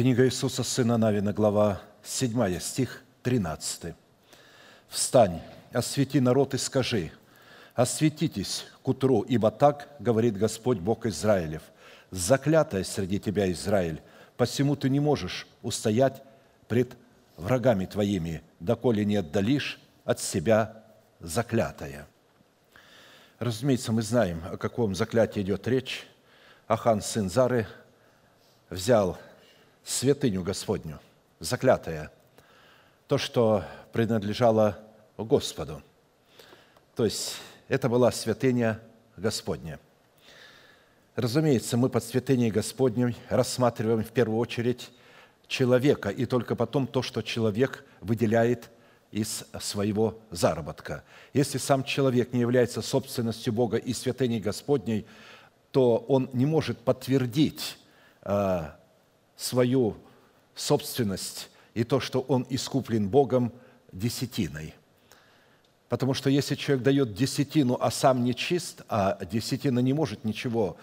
Книга Иисуса, Сына Навина, глава 7, стих 13. «Встань, освети народ и скажи, осветитесь к утру, ибо так говорит Господь Бог Израилев, заклятая среди тебя, Израиль, посему ты не можешь устоять пред врагами твоими, доколе не отдалишь от себя заклятая». Разумеется, мы знаем, о каком заклятии идет речь. Ахан, сын Зары, взял святыню Господню, заклятое, то, что принадлежало Господу. То есть это была святыня Господня. Разумеется, мы под святыней Господней рассматриваем в первую очередь человека, и только потом то, что человек выделяет из своего заработка. Если сам человек не является собственностью Бога и святыней Господней, то он не может подтвердить а, свою собственность и то, что он искуплен Богом десятиной. Потому что если человек дает десятину, а сам не чист, а десятина не может ничего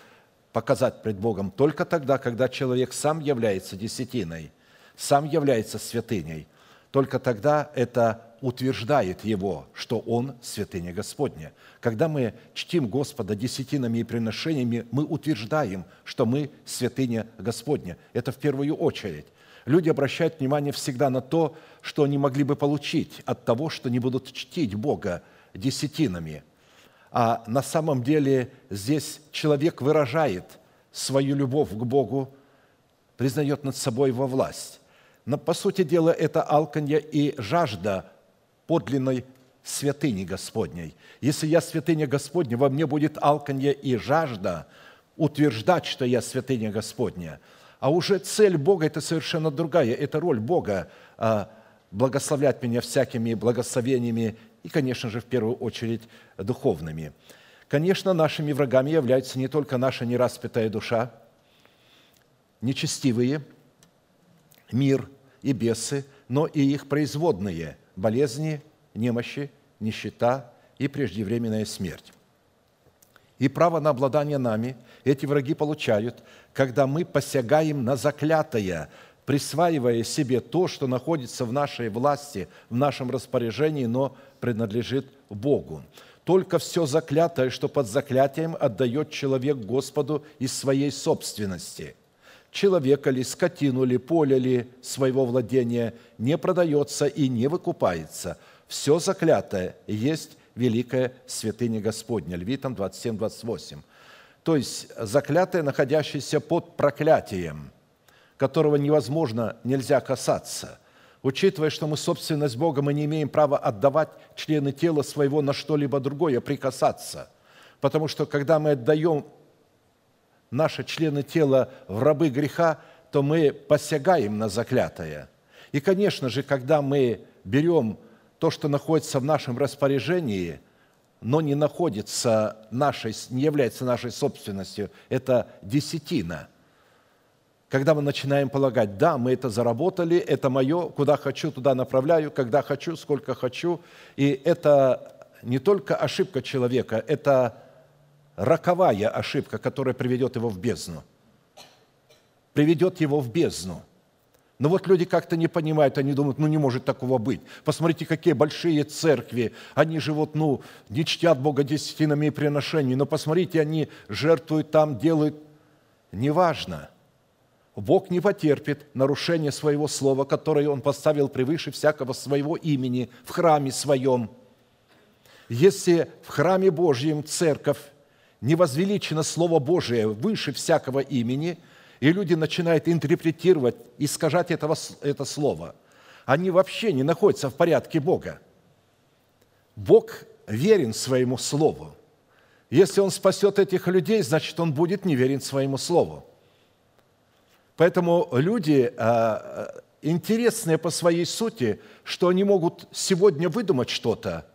показать пред Богом только тогда, когда человек сам является десятиной, сам является святыней, только тогда это утверждает его, что он святыня Господня. Когда мы чтим Господа десятинами и приношениями, мы утверждаем, что мы святыня Господня. Это в первую очередь. Люди обращают внимание всегда на то, что они могли бы получить от того, что не будут чтить Бога десятинами – а на самом деле здесь человек выражает свою любовь к Богу, признает над собой его власть. Но, по сути дела, это алканье и жажда подлинной святыни Господней. Если я святыня Господня, во мне будет алканье и жажда утверждать, что я святыня Господня. А уже цель Бога – это совершенно другая. Это роль Бога а, – благословлять меня всякими благословениями и, конечно же, в первую очередь, духовными. Конечно, нашими врагами являются не только наша нераспятая душа, нечестивые, мир и бесы, но и их производные – болезни, немощи, нищета и преждевременная смерть. И право на обладание нами эти враги получают, когда мы посягаем на заклятое, присваивая себе то, что находится в нашей власти, в нашем распоряжении, но принадлежит Богу. Только все заклятое, что под заклятием отдает человек Господу из своей собственности. Человека ли, скотину ли, поле ли своего владения не продается и не выкупается. Все заклятое есть великая святыня Господня. Левитам 27, 28. То есть заклятое, находящееся под проклятием – которого невозможно, нельзя касаться. Учитывая, что мы собственность Бога, мы не имеем права отдавать члены тела своего на что-либо другое, прикасаться. Потому что когда мы отдаем наши члены тела в рабы греха, то мы посягаем на заклятое. И, конечно же, когда мы берем то, что находится в нашем распоряжении, но не находится нашей, не является нашей собственностью, это десятина – когда мы начинаем полагать, да, мы это заработали, это мое, куда хочу, туда направляю, когда хочу, сколько хочу. И это не только ошибка человека, это роковая ошибка, которая приведет его в бездну. Приведет его в бездну. Но вот люди как-то не понимают, они думают, ну не может такого быть. Посмотрите, какие большие церкви, они живут, ну, не чтят Бога десятинами и приношениями, но посмотрите, они жертвуют там, делают. Неважно – Бог не потерпит нарушения своего слова, которое Он поставил превыше всякого своего имени в храме своем. Если в храме Божьем церковь не возвеличено Слово Божие выше всякого имени, и люди начинают интерпретировать, искажать этого, это Слово, они вообще не находятся в порядке Бога. Бог верен своему Слову. Если Он спасет этих людей, значит, Он будет неверен своему Слову. Поэтому люди а, интересные по своей сути, что они могут сегодня выдумать что-то,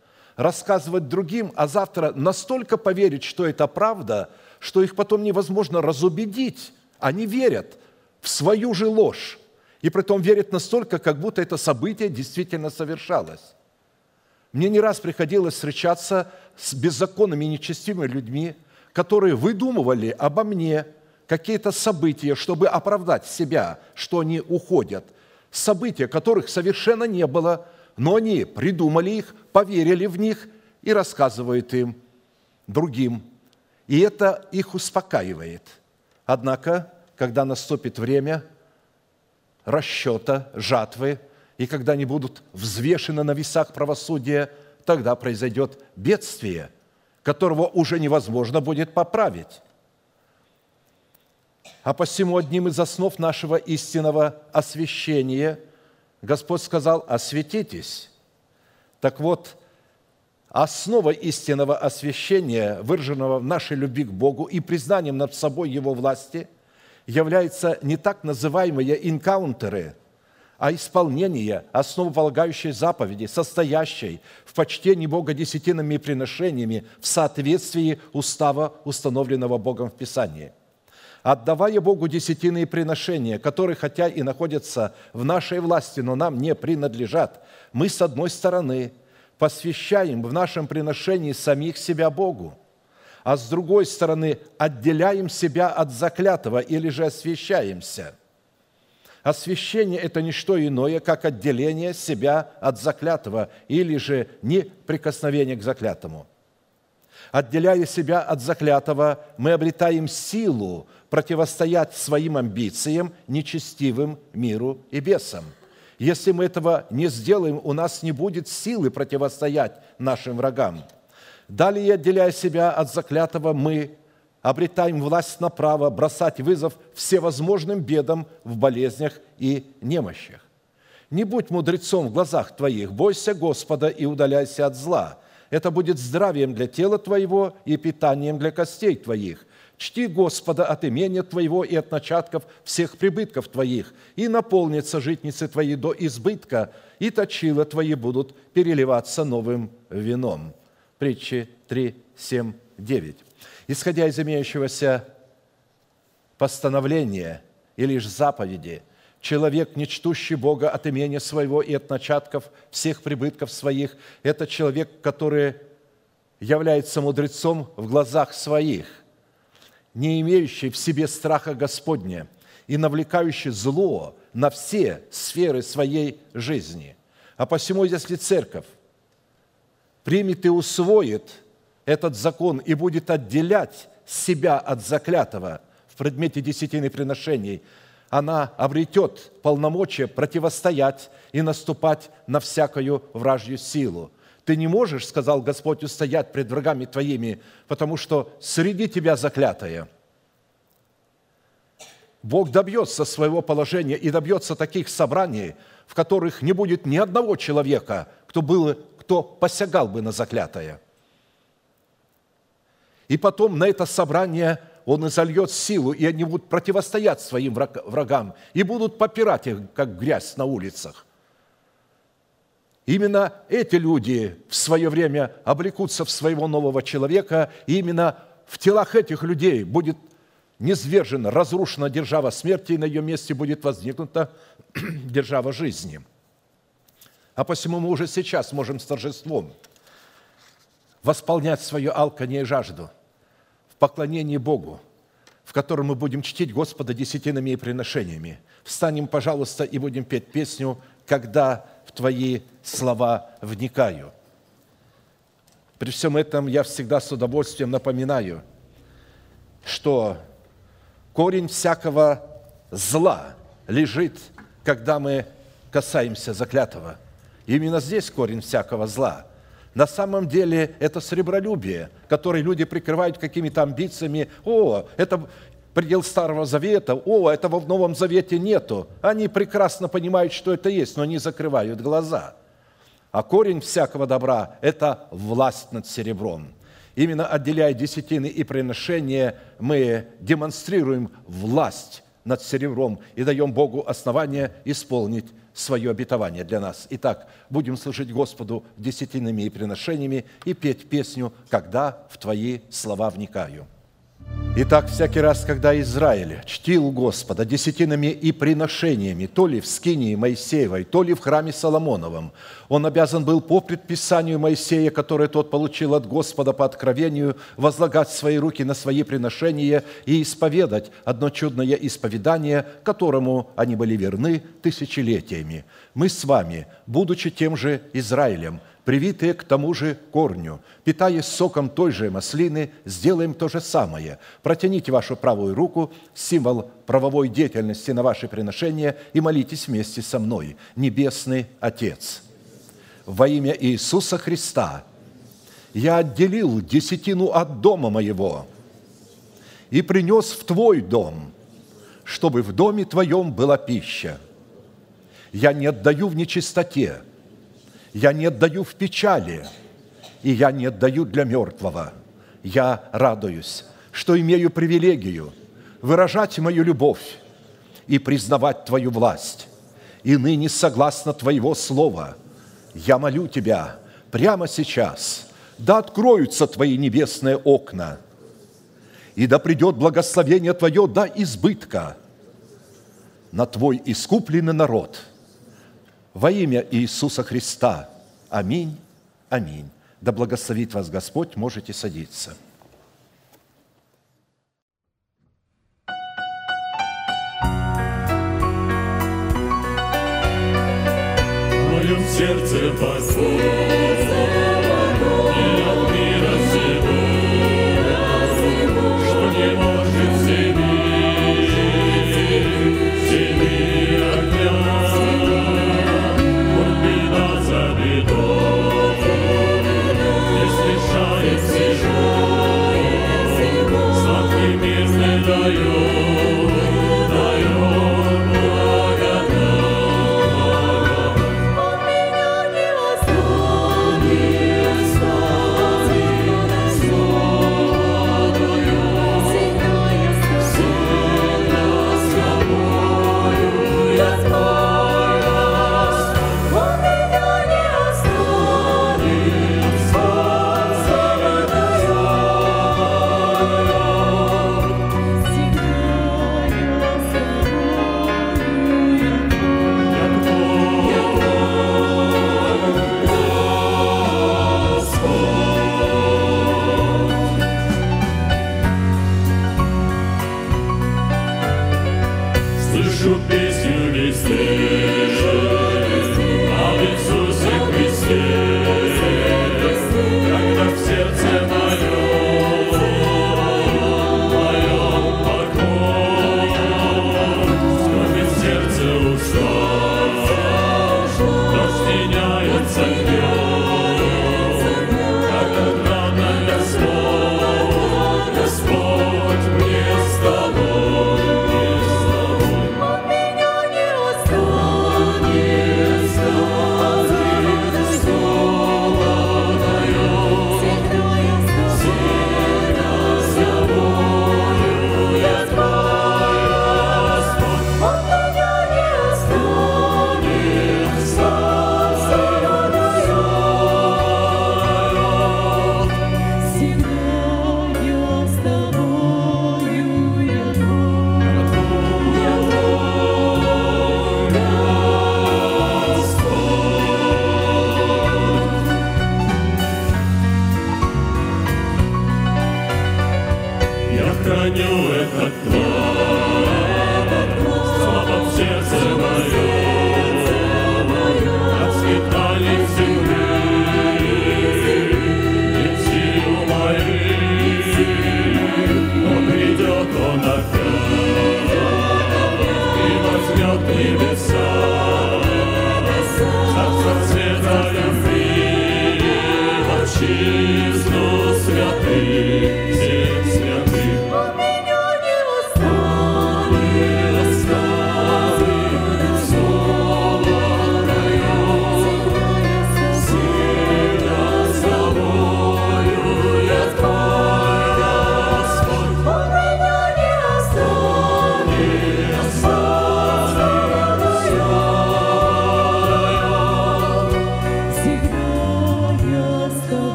рассказывать другим, а завтра настолько поверить, что это правда, что их потом невозможно разубедить. Они верят в свою же ложь. И при том верят настолько, как будто это событие действительно совершалось. Мне не раз приходилось встречаться с беззаконными и нечестивыми людьми, которые выдумывали обо мне – какие-то события, чтобы оправдать себя, что они уходят. События, которых совершенно не было, но они придумали их, поверили в них и рассказывают им другим. И это их успокаивает. Однако, когда наступит время расчета, жатвы, и когда они будут взвешены на весах правосудия, тогда произойдет бедствие, которого уже невозможно будет поправить. А посему одним из основ нашего истинного освящения Господь сказал, осветитесь. Так вот, основа истинного освящения, выраженного в нашей любви к Богу и признанием над собой Его власти, является не так называемые инкаунтеры, а исполнение основополагающей заповеди, состоящей в почтении Бога десятинными приношениями в соответствии устава, установленного Богом в Писании – отдавая Богу десятины приношения, которые хотя и находятся в нашей власти, но нам не принадлежат, мы, с одной стороны, посвящаем в нашем приношении самих себя Богу, а с другой стороны, отделяем себя от заклятого или же освящаемся. Освящение – это не что иное, как отделение себя от заклятого или же неприкосновение к заклятому. Отделяя себя от заклятого, мы обретаем силу противостоять своим амбициям, нечестивым миру и бесам. Если мы этого не сделаем, у нас не будет силы противостоять нашим врагам. Далее, отделяя себя от заклятого, мы обретаем власть на право бросать вызов всевозможным бедам в болезнях и немощах. Не будь мудрецом в глазах твоих, бойся Господа и удаляйся от зла. Это будет здравием для тела твоего и питанием для костей твоих. Чти Господа от имения Твоего и от начатков всех прибытков Твоих, и наполнятся житницы Твои до избытка, и точила Твои будут переливаться новым вином». Притчи 3, 7, 9. Исходя из имеющегося постановления и лишь заповеди, человек, не чтущий Бога от имения своего и от начатков всех прибытков своих, это человек, который является мудрецом в глазах своих – не имеющий в себе страха Господня и навлекающий зло на все сферы своей жизни. А посему, если церковь примет и усвоит этот закон и будет отделять себя от заклятого в предмете десятины приношений, она обретет полномочия противостоять и наступать на всякую вражью силу – ты не можешь, сказал Господь, устоять пред врагами твоими, потому что среди тебя заклятое. Бог добьется своего положения и добьется таких собраний, в которых не будет ни одного человека, кто, был, кто посягал бы на заклятое. И потом на это собрание он изольет силу, и они будут противостоять своим врагам, и будут попирать их, как грязь на улицах. Именно эти люди в свое время облекутся в своего нового человека, и именно в телах этих людей будет низвержена, разрушена держава смерти, и на ее месте будет возникнута держава жизни. А посему мы уже сейчас можем с торжеством восполнять свою алканье и жажду поклонении Богу, в котором мы будем чтить Господа десятинами и приношениями. Встанем, пожалуйста, и будем петь песню «Когда в Твои слова вникаю. При всем этом я всегда с удовольствием напоминаю, что корень всякого зла лежит, когда мы касаемся заклятого. Именно здесь корень всякого зла. На самом деле это сребролюбие, которое люди прикрывают какими-то амбициями. О, это предел Старого Завета, о, этого в Новом Завете нету. Они прекрасно понимают, что это есть, но они закрывают глаза. А корень всякого добра – это власть над серебром. Именно отделяя десятины и приношения, мы демонстрируем власть над серебром и даем Богу основание исполнить свое обетование для нас. Итак, будем служить Господу десятинами и приношениями и петь песню «Когда в Твои слова вникаю». Итак, всякий раз, когда Израиль чтил Господа десятинами и приношениями, то ли в скинии Моисеевой, то ли в храме Соломоновом, он обязан был по предписанию Моисея, которое тот получил от Господа по откровению, возлагать свои руки на свои приношения и исповедать одно чудное исповедание, которому они были верны тысячелетиями. Мы с вами, будучи тем же Израилем – привитые к тому же корню. Питаясь соком той же маслины, сделаем то же самое. Протяните вашу правую руку, символ правовой деятельности на ваше приношение, и молитесь вместе со мной. Небесный Отец, во имя Иисуса Христа я отделил десятину от дома моего и принес в Твой дом, чтобы в доме Твоем была пища. Я не отдаю в нечистоте – я не отдаю в печали, и я не отдаю для мертвого. Я радуюсь, что имею привилегию выражать мою любовь и признавать Твою власть. И ныне, согласно Твоего слова, я молю Тебя прямо сейчас, да откроются Твои небесные окна, и да придет благословение Твое до избытка на Твой искупленный народ. Во имя Иисуса Христа. Аминь. Аминь. Да благословит вас Господь, можете садиться. В сердце покой.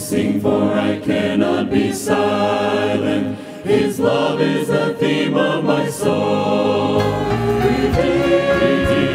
Sing for I cannot be silent. His love is the theme of my soul. Redeemed, redeemed,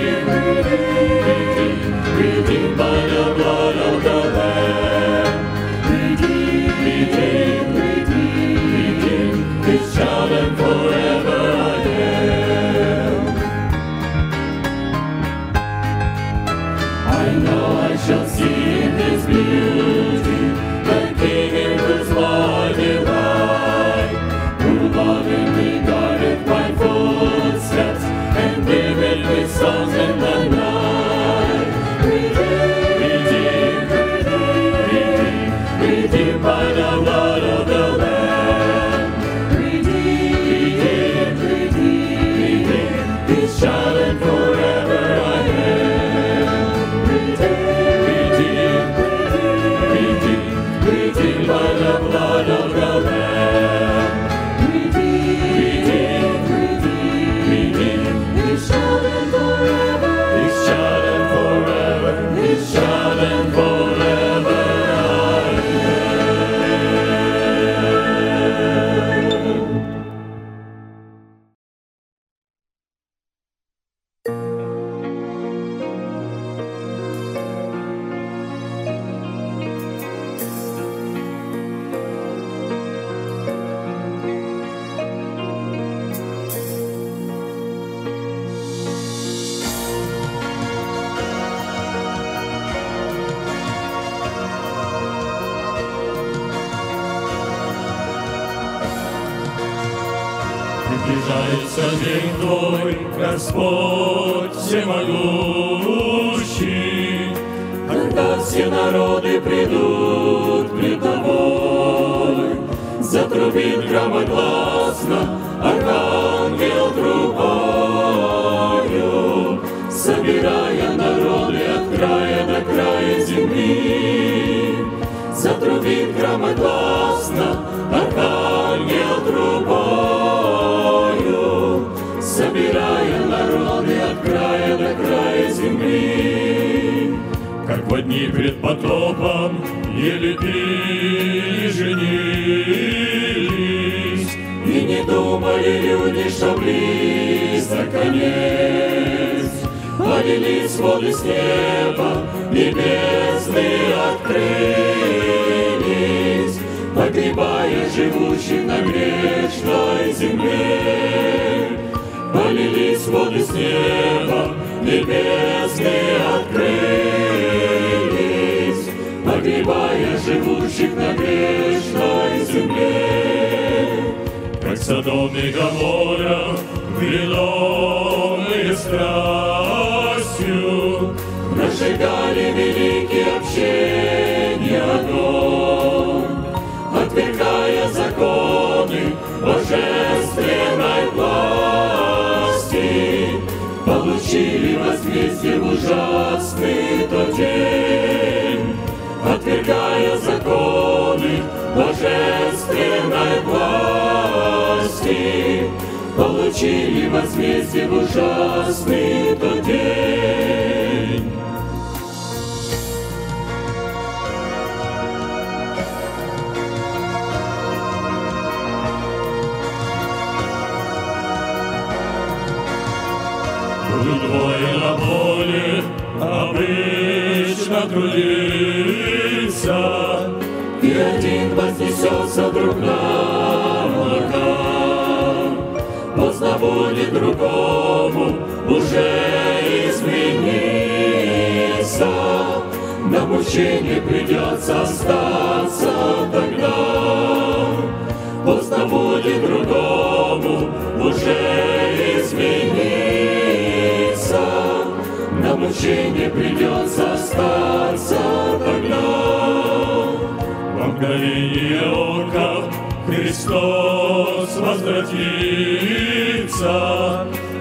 думали люди, что близко конец. Полились воды с неба, бездны открылись, погребая живущих на грешной земле. Полились воды с неба, бездны открылись, погребая живущих на грешной земле. И Гоморра, ведомые страстью, Разжигали великий общения огонь, Отвергая законы божественной власти, Получили возмездие ужасный тот день, Отвергая законы божественной власти, Получили возмездие в ужасный тот день. Удвоено более обычно трудиться, И один вознесется друг на облака. Поздно будет другому уже измениться, На мучение придется остаться тогда. Поздно будет другому уже измениться, мучение придется остаться тогда. Во мгновение ока Христос возвратится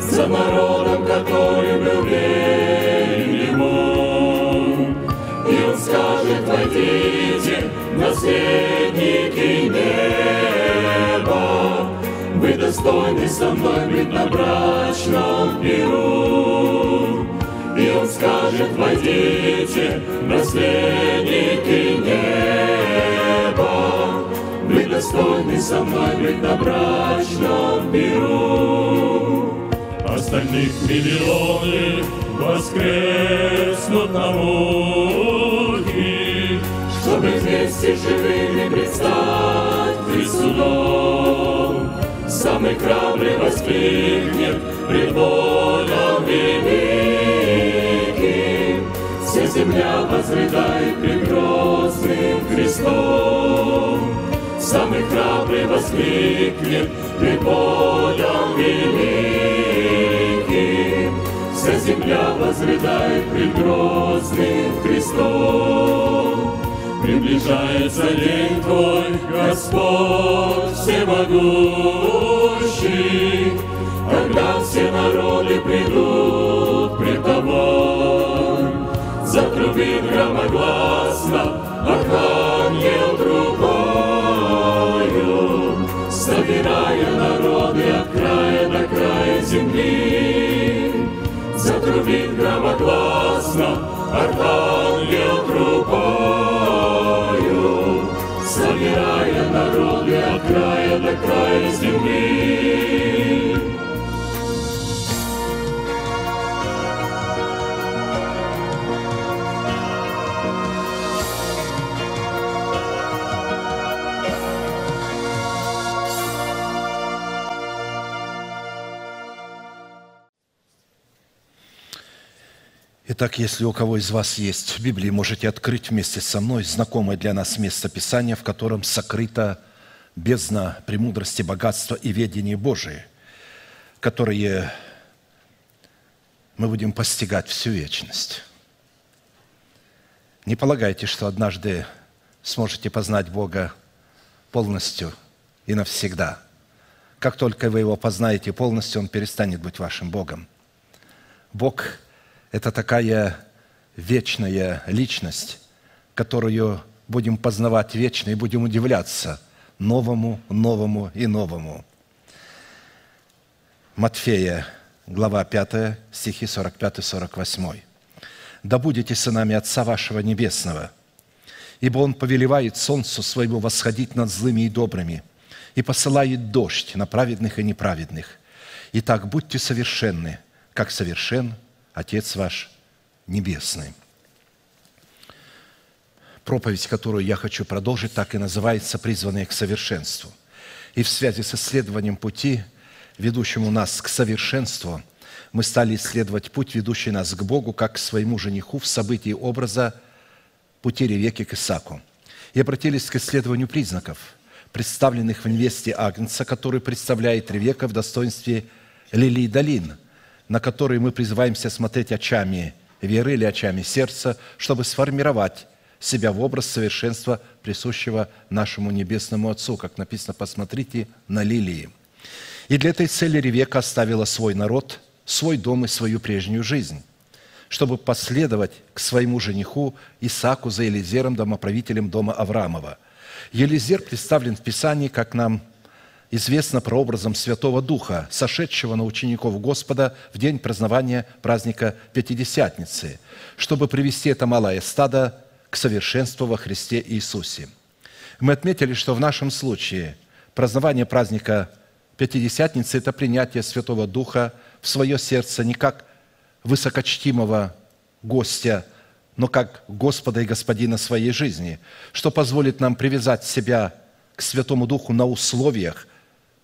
За народом, который был верен Ему. И Он скажет, войдите, наследники неба, Вы достойны со мной быть на брачном пиру. Он скажет, войдите, наследники неба, Вы достойны со мной быть на брачном миру. Остальных миллионы воскреснут на волне, Чтобы вместе живыми предстать пред судом. Самый храбрый воскликнет пред Богом великим. Вся земля возрыдает пред Христом. Самый храбрый воскликнет пред Богом великим. Вся земля возрыдает пред Христом. Приближается день Твой, Господь всемогущий, Когда все народы придут Затрубит громогласно Архангел трубою, Собирая народы от края до края земли. Затрубит громогласно Архангел трубою, Собирая народы от края до края земли. Итак, если у кого из вас есть Библии, можете открыть вместе со мной знакомое для нас место Писания, в котором сокрыта бездна премудрости, богатства и ведения Божие, которые мы будем постигать всю вечность. Не полагайте, что однажды сможете познать Бога полностью и навсегда. Как только вы Его познаете полностью, Он перестанет быть вашим Богом. Бог – это такая вечная личность, которую будем познавать вечно и будем удивляться новому, новому и новому. Матфея, глава 5, стихи 45-48. «Да будете сынами Отца вашего Небесного, ибо Он повелевает солнцу своему восходить над злыми и добрыми, и посылает дождь на праведных и неправедных. Итак, будьте совершенны, как совершен Отец ваш Небесный». Проповедь, которую я хочу продолжить, так и называется «Призванные к совершенству». И в связи с исследованием пути, ведущему нас к совершенству, мы стали исследовать путь, ведущий нас к Богу, как к своему жениху в событии образа пути Ревеки к Исаку. И обратились к исследованию признаков, представленных в невесте Агнца, который представляет Ревека в достоинстве лилий долин, на которые мы призываемся смотреть очами веры или очами сердца, чтобы сформировать себя в образ совершенства, присущего нашему Небесному Отцу, как написано, посмотрите на лилии. И для этой цели Ревека оставила свой народ, свой дом и свою прежнюю жизнь, чтобы последовать к своему жениху Исааку за Елизером, домоправителем дома Авраамова. Елизер представлен в Писании, как нам известно, прообразом Святого Духа, сошедшего на учеников Господа в день празднования праздника Пятидесятницы, чтобы привести это малое стадо к совершенству во Христе Иисусе. Мы отметили, что в нашем случае празднование праздника Пятидесятницы – это принятие Святого Духа в свое сердце не как высокочтимого гостя, но как Господа и Господина своей жизни, что позволит нам привязать себя к Святому Духу на условиях,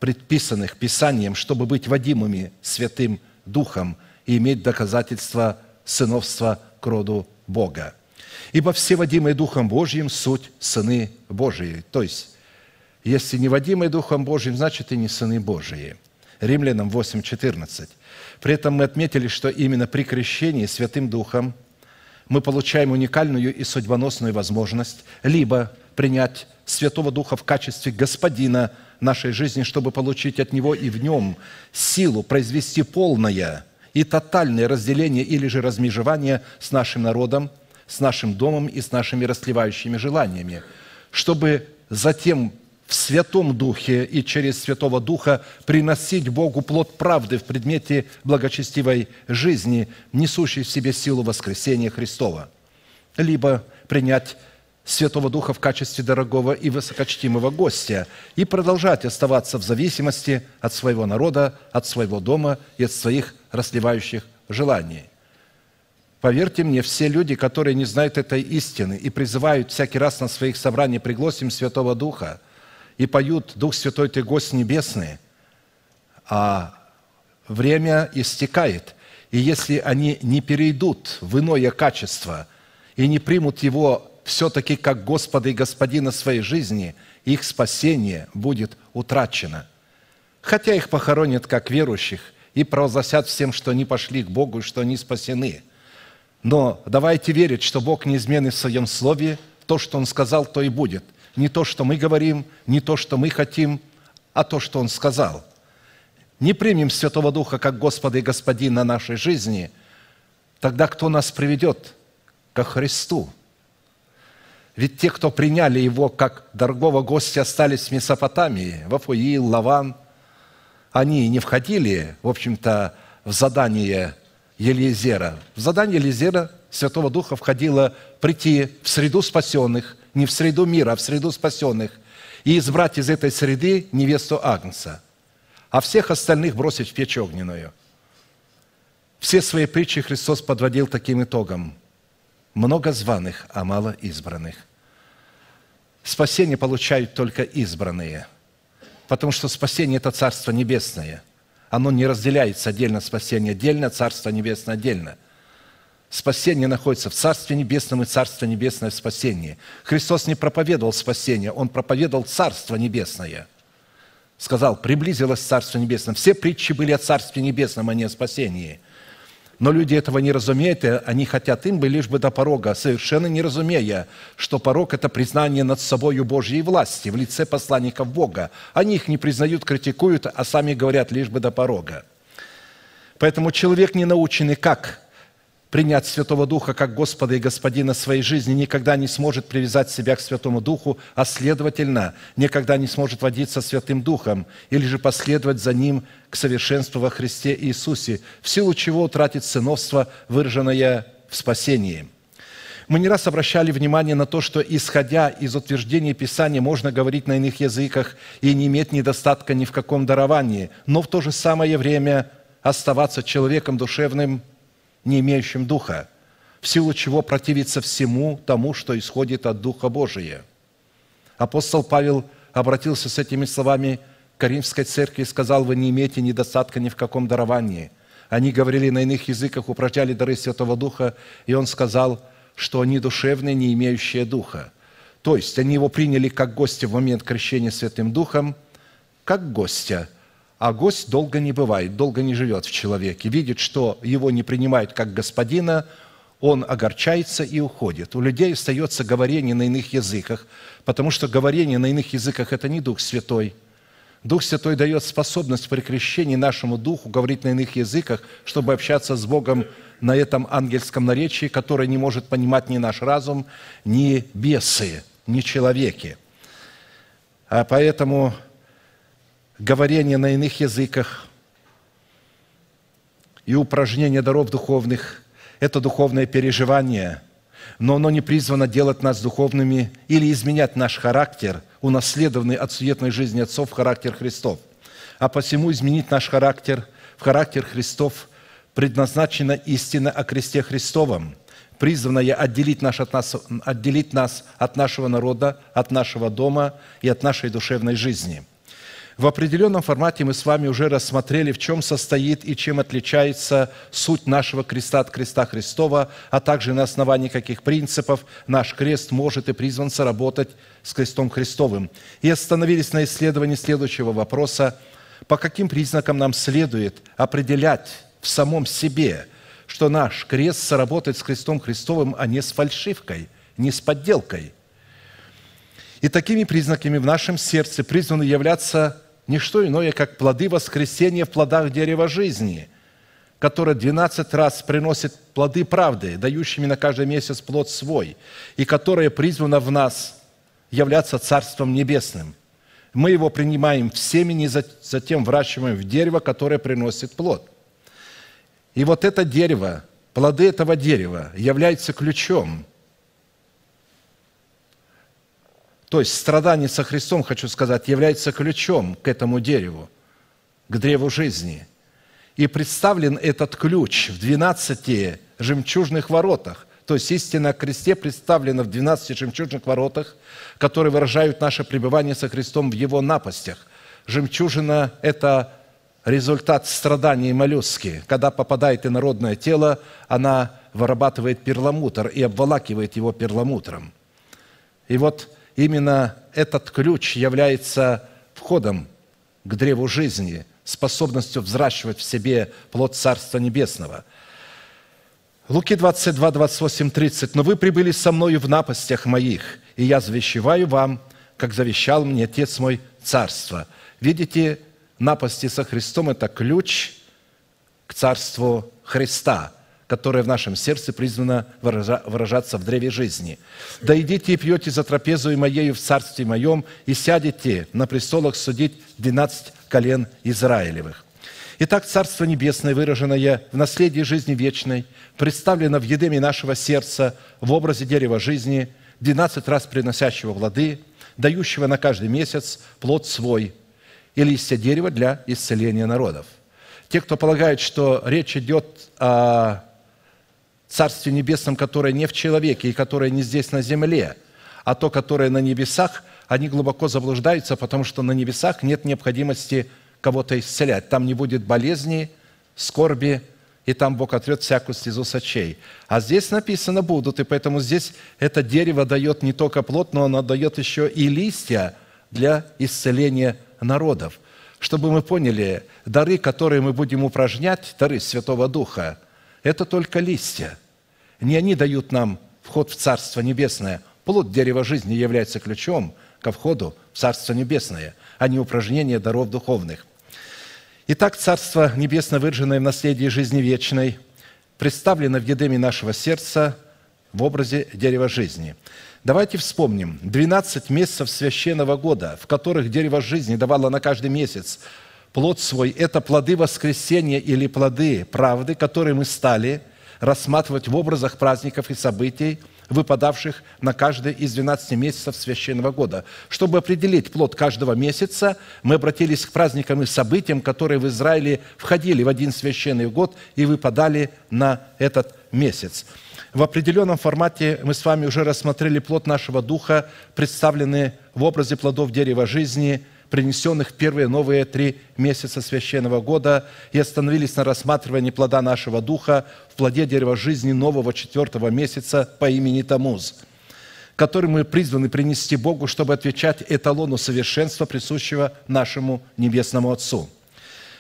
предписанных Писанием, чтобы быть водимыми Святым Духом и иметь доказательство сыновства к роду Бога. Ибо все водимые Духом Божьим – суть сыны Божии. То есть, если не водимые Духом Божьим, значит и не сыны Божии. Римлянам 8:14. При этом мы отметили, что именно при крещении Святым Духом мы получаем уникальную и судьбоносную возможность либо принять Святого Духа в качестве Господина нашей жизни, чтобы получить от Него и в Нем силу произвести полное и тотальное разделение или же размежевание с нашим народом, с нашим домом и с нашими расслевающими желаниями, чтобы затем в Святом Духе и через Святого Духа приносить Богу плод правды в предмете благочестивой жизни, несущей в себе силу воскресения Христова, либо принять Святого Духа в качестве дорогого и высокочтимого гостя и продолжать оставаться в зависимости от своего народа, от своего дома и от своих расливающих желаний. Поверьте мне, все люди, которые не знают этой истины и призывают всякий раз на своих собраниях пригласим Святого Духа и поют «Дух Святой, Ты гость небесный», а время истекает, и если они не перейдут в иное качество и не примут Его все-таки как Господа и Господина своей жизни, их спасение будет утрачено. Хотя их похоронят как верующих и провозгласят всем, что они пошли к Богу и что они спасены. Но давайте верить, что Бог неизменный в Своем Слове, то, что Он сказал, то и будет. Не то, что мы говорим, не то, что мы хотим, а то, что Он сказал. Не примем Святого Духа как Господа и Господина нашей жизни, тогда кто нас приведет ко Христу – ведь те, кто приняли его как дорогого гостя, остались в Месопотамии, в Афуил, Лаван. Они не входили, в общем-то, в задание Елизера. В задание Елизера Святого Духа входило прийти в среду спасенных, не в среду мира, а в среду спасенных, и избрать из этой среды невесту Агнца, а всех остальных бросить в печь огненную. Все свои притчи Христос подводил таким итогом. Много званых, а мало избранных. Спасение получают только избранные, потому что спасение – это Царство Небесное. Оно не разделяется отдельно спасение, отдельно Царство Небесное отдельно. Спасение находится в Царстве Небесном и Царство Небесное в спасении. Христос не проповедовал спасение, Он проповедовал Царство Небесное. Сказал, приблизилось Царство Небесное. Все притчи были о Царстве Небесном, а не о спасении – но люди этого не разумеют, и они хотят им бы лишь бы до порога, совершенно не разумея, что порог – это признание над собой Божьей власти в лице посланников Бога. Они их не признают, критикуют, а сами говорят лишь бы до порога. Поэтому человек не наученный как принять Святого Духа как Господа и Господина своей жизни, никогда не сможет привязать себя к Святому Духу, а следовательно, никогда не сможет водиться Святым Духом или же последовать за Ним к совершенству во Христе Иисусе, в силу чего утратит сыновство, выраженное в спасении. Мы не раз обращали внимание на то, что, исходя из утверждений Писания, можно говорить на иных языках и не иметь недостатка ни в каком даровании, но в то же самое время оставаться человеком душевным – не имеющим Духа, в силу чего противится всему тому, что исходит от Духа Божия. Апостол Павел обратился с этими словами к Каримской церкви и сказал, «Вы не имеете недостатка ни в каком даровании». Они говорили на иных языках, упражняли дары Святого Духа, и он сказал, что они душевные, не имеющие Духа. То есть они его приняли как гостя в момент крещения Святым Духом, как гостя – а гость долго не бывает, долго не живет в человеке. Видит, что его не принимают как господина, он огорчается и уходит. У людей остается говорение на иных языках, потому что говорение на иных языках – это не Дух Святой. Дух Святой дает способность при крещении нашему Духу говорить на иных языках, чтобы общаться с Богом на этом ангельском наречии, которое не может понимать ни наш разум, ни бесы, ни человеки. А поэтому говорение на иных языках и упражнение даров духовных – это духовное переживание, но оно не призвано делать нас духовными или изменять наш характер, унаследованный от суетной жизни отцов характер Христов. А посему изменить наш характер в характер Христов предназначена истина о кресте Христовом, призванная отделить, наш от нас, отделить нас от нашего народа, от нашего дома и от нашей душевной жизни – в определенном формате мы с вами уже рассмотрели, в чем состоит и чем отличается суть нашего креста от креста Христова, а также на основании каких принципов наш крест может и призван соработать с крестом Христовым. И остановились на исследовании следующего вопроса. По каким признакам нам следует определять в самом себе, что наш крест соработает с крестом Христовым, а не с фальшивкой, не с подделкой – и такими признаками в нашем сердце призваны являться не что иное, как плоды воскресения в плодах дерева жизни, которое 12 раз приносит плоды правды, дающими на каждый месяц плод свой, и которое призвано в нас являться Царством Небесным. мы его принимаем в семени, затем выращиваем в дерево, которое приносит плод. И вот это дерево, плоды этого дерева являются ключом. То есть страдание со Христом, хочу сказать, является ключом к этому дереву, к древу жизни. И представлен этот ключ в 12 жемчужных воротах. То есть истина о кресте представлена в 12 жемчужных воротах, которые выражают наше пребывание со Христом в Его напастях. Жемчужина – это результат страданий моллюски. Когда попадает инородное тело, она вырабатывает перламутр и обволакивает его перламутром. И вот именно этот ключ является входом к древу жизни, способностью взращивать в себе плод Царства Небесного. Луки 22, 28, 30. «Но вы прибыли со мною в напастях моих, и я завещеваю вам, как завещал мне Отец мой царство». Видите, напасти со Христом – это ключ к царству Христа, которое в нашем сердце призвано выражаться в древе жизни. «Да идите и пьете за трапезу и моею в царстве моем, и сядете на престолах судить двенадцать колен Израилевых». Итак, Царство Небесное, выраженное в наследии жизни вечной, представлено в едеме нашего сердца в образе дерева жизни, 12 раз приносящего плоды, дающего на каждый месяц плод свой, и листья дерева для исцеления народов. Те, кто полагает, что речь идет о Царстве Небесном, которое не в человеке и которое не здесь на земле, а то, которое на небесах, они глубоко заблуждаются, потому что на небесах нет необходимости кого-то исцелять. Там не будет болезни, скорби, и там Бог отрет всякую стезу сочей. А здесь написано «будут», и поэтому здесь это дерево дает не только плод, но оно дает еще и листья для исцеления народов. Чтобы мы поняли, дары, которые мы будем упражнять, дары Святого Духа, это только листья. Не они дают нам вход в Царство Небесное. Плод дерева жизни является ключом ко входу в Царство Небесное, а не упражнение даров духовных. Итак, Царство Небесное, выраженное в наследии жизни вечной, представлено в едеме нашего сердца в образе дерева жизни. Давайте вспомним 12 месяцев священного года, в которых дерево жизни давало на каждый месяц плод свой. Это плоды воскресения или плоды правды, которые мы стали рассматривать в образах праздников и событий – выпадавших на каждый из 12 месяцев священного года. Чтобы определить плод каждого месяца, мы обратились к праздникам и событиям, которые в Израиле входили в один священный год и выпадали на этот месяц. В определенном формате мы с вами уже рассмотрели плод нашего духа, представленный в образе плодов дерева жизни – принесенных первые новые три месяца священного года, и остановились на рассматривании плода нашего духа в плоде дерева жизни нового четвертого месяца по имени Тамуз, который мы призваны принести Богу, чтобы отвечать эталону совершенства, присущего нашему Небесному Отцу.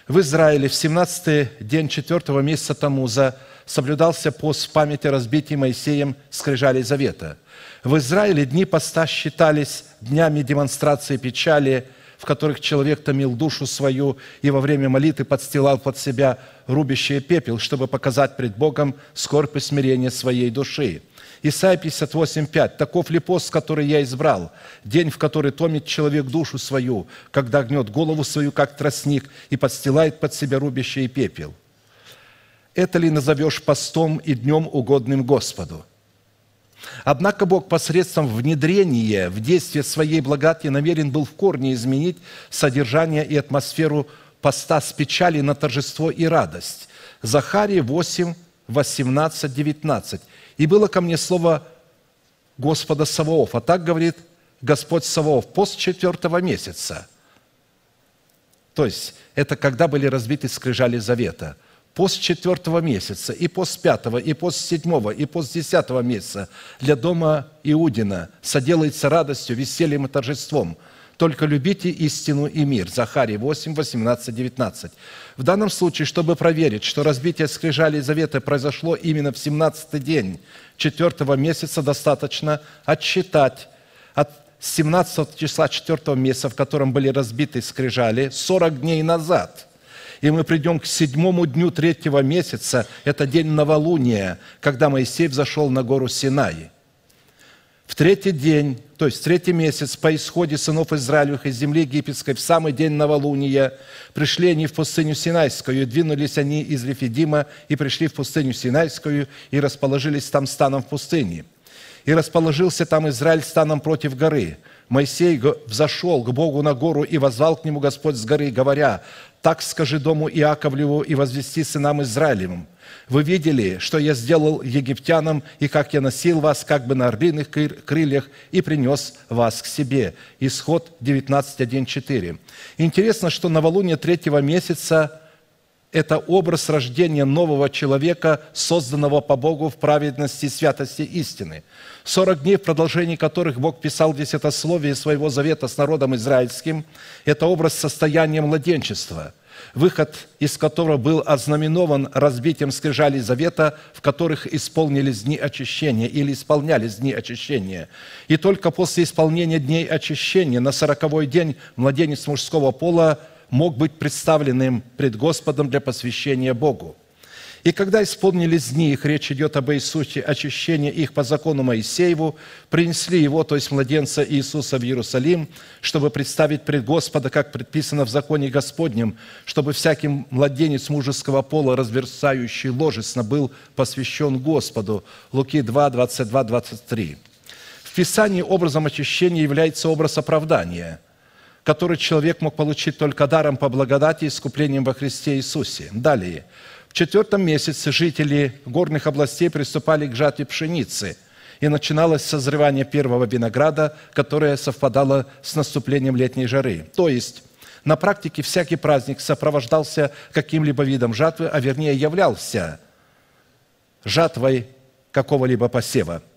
В Израиле в 17-й день четвертого месяца Тамуза соблюдался пост в памяти разбития Моисеем скрижалей завета. В Израиле дни поста считались днями демонстрации печали – в которых человек томил душу свою и во время молитвы подстилал под себя рубящий пепел, чтобы показать пред Богом скорбь и смирение своей души. Исайя 58:5. «Таков ли пост, который я избрал, день, в который томит человек душу свою, когда гнет голову свою, как тростник, и подстилает под себя рубящий пепел? Это ли назовешь постом и днем угодным Господу?» Однако Бог посредством внедрения в действие своей благодати намерен был в корне изменить содержание и атмосферу поста с печали на торжество и радость. Захария 8, 18, 19. «И было ко мне слово Господа Саваоф, а так говорит Господь Саваоф, пост четвертого месяца». То есть, это когда были разбиты скрижали завета – пост четвертого месяца, и пост пятого, и пост седьмого, и пост десятого месяца для дома Иудина соделается радостью, весельем и торжеством. Только любите истину и мир. Захарий 8, 18, 19. В данном случае, чтобы проверить, что разбитие скрижали завета произошло именно в 17 день четвертого месяца, достаточно отсчитать от 17 числа четвертого месяца, в котором были разбиты скрижали, 40 дней назад – и мы придем к седьмому дню третьего месяца, это день новолуния, когда Моисей взошел на гору Синай. В третий день, то есть третий месяц по исходе сынов Израилевых из земли египетской, в самый день новолуния, пришли они в пустыню Синайскую, и двинулись они из Рефидима, и пришли в пустыню Синайскую, и расположились там станом в пустыне. И расположился там Израиль станом против горы. Моисей взошел к Богу на гору, и возвал к нему Господь с горы, говоря, «Так скажи дому Иаковлеву и возвести сынам Израилевым, вы видели, что я сделал египтянам, и как я носил вас как бы на орлиных крыльях и принес вас к себе». Исход 19.1.4. Интересно, что новолуние третьего месяца – это образ рождения нового человека, созданного по Богу в праведности святости истины. Сорок дней, в продолжении которых Бог писал десятословие своего завета с народом израильским – это образ состояния младенчества – выход из которого был ознаменован разбитием скрижалей завета, в которых исполнились дни очищения или исполнялись дни очищения. И только после исполнения дней очищения на сороковой день младенец мужского пола мог быть представленным пред Господом для посвящения Богу. И когда исполнились дни их, речь идет об Иисусе, очищение их по закону Моисееву, принесли его, то есть младенца Иисуса в Иерусалим, чтобы представить пред Господа, как предписано в законе Господнем, чтобы всякий младенец мужеского пола, разверсающий ложесно, был посвящен Господу. Луки 2, 22, 23. В Писании образом очищения является образ оправдания, который человек мог получить только даром по благодати и искуплением во Христе Иисусе. Далее – в четвертом месяце жители горных областей приступали к жатве пшеницы, и начиналось созревание первого винограда, которое совпадало с наступлением летней жары. То есть на практике всякий праздник сопровождался каким-либо видом жатвы, а вернее являлся жатвой какого-либо посева –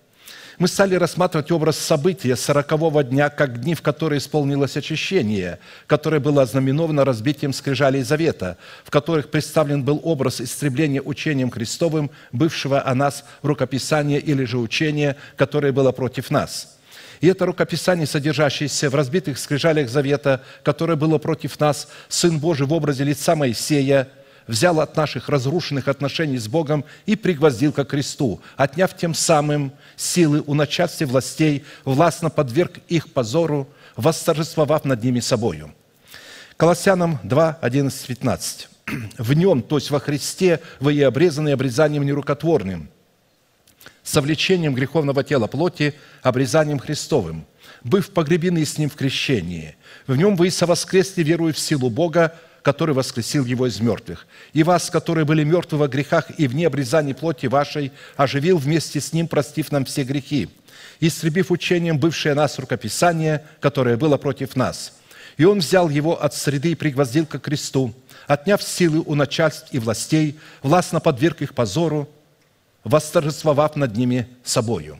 мы стали рассматривать образ события сорокового дня как дни, в которые исполнилось очищение, которое было ознаменовано разбитием скрижалей завета, в которых представлен был образ истребления учением Христовым, бывшего о нас рукописания или же учения, которое было против нас. И это рукописание, содержащееся в разбитых скрижалях завета, которое было против нас, Сын Божий в образе лица Моисея – взял от наших разрушенных отношений с Богом и пригвоздил ко кресту, отняв тем самым силы у начальстве властей, властно подверг их позору, восторжествовав над ними собою. Колоссянам 2, 11, 15. «В нем, то есть во Христе, вы и обрезаны обрезанием нерукотворным, совлечением греховного тела плоти, обрезанием Христовым, быв погребены с Ним в крещении. В нем вы и совоскресли, веруя в силу Бога, который воскресил его из мертвых. И вас, которые были мертвы во грехах и в необрезании плоти вашей, оживил вместе с ним, простив нам все грехи, истребив учением бывшее нас рукописание, которое было против нас. И он взял его от среды и пригвоздил ко кресту, отняв силы у начальств и властей, властно подверг их позору, восторжествовав над ними собою.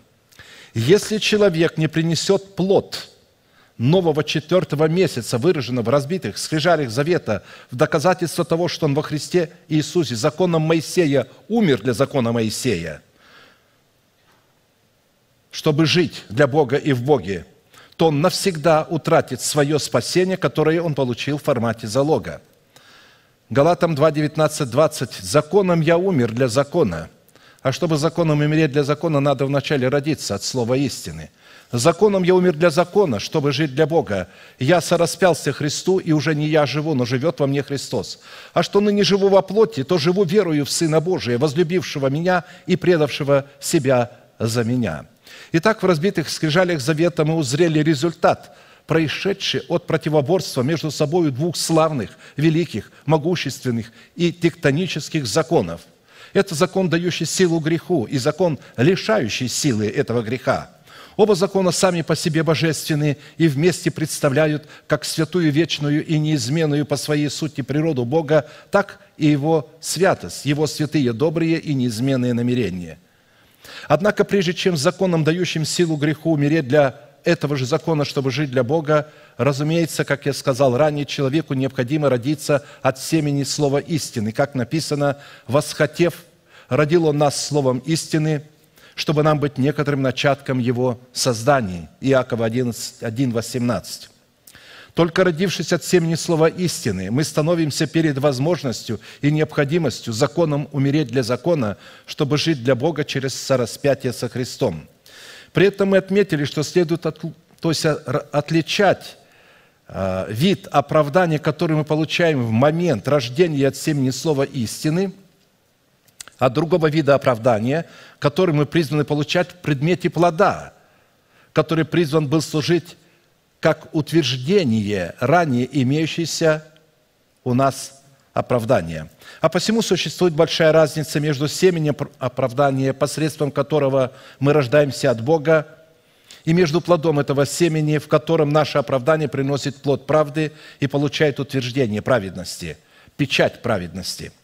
Если человек не принесет плод – нового четвертого месяца, выражено в разбитых скрижалях завета, в доказательство того, что он во Христе Иисусе законом Моисея умер для закона Моисея, чтобы жить для Бога и в Боге, то он навсегда утратит свое спасение, которое он получил в формате залога. Галатам 2, 19, 20. «Законом я умер для закона, а чтобы законом умереть для закона, надо вначале родиться от слова истины». Законом я умер для закона, чтобы жить для Бога. Я сораспялся Христу, и уже не я живу, но живет во мне Христос. А что ныне живу во плоти, то живу верою в Сына Божия, возлюбившего меня и предавшего себя за меня». Итак, в разбитых скрижалях завета мы узрели результат, происшедший от противоборства между собой двух славных, великих, могущественных и тектонических законов. Это закон, дающий силу греху, и закон, лишающий силы этого греха – Оба закона сами по себе божественны и вместе представляют как святую, вечную и неизменную по своей сути природу Бога, так и Его святость, Его святые, добрые и неизменные намерения. Однако прежде чем законом, дающим силу греху, умереть для этого же закона, чтобы жить для Бога, разумеется, как я сказал ранее, человеку необходимо родиться от семени слова истины. Как написано, «Восхотев, родил он нас словом истины, чтобы нам быть некоторым начатком Его создания. Иакова 11, 1, 18. Только родившись от семени слова истины, мы становимся перед возможностью и необходимостью законом умереть для закона, чтобы жить для Бога через сораспятие со Христом. При этом мы отметили, что следует от, то есть отличать э, вид оправдания, который мы получаем в момент рождения от семени слова истины, от другого вида оправдания, который мы призваны получать в предмете плода, который призван был служить как утверждение ранее имеющейся у нас оправдания. А посему существует большая разница между семенем оправдания, посредством которого мы рождаемся от Бога, и между плодом этого семени, в котором наше оправдание приносит плод правды и получает утверждение праведности, печать праведности –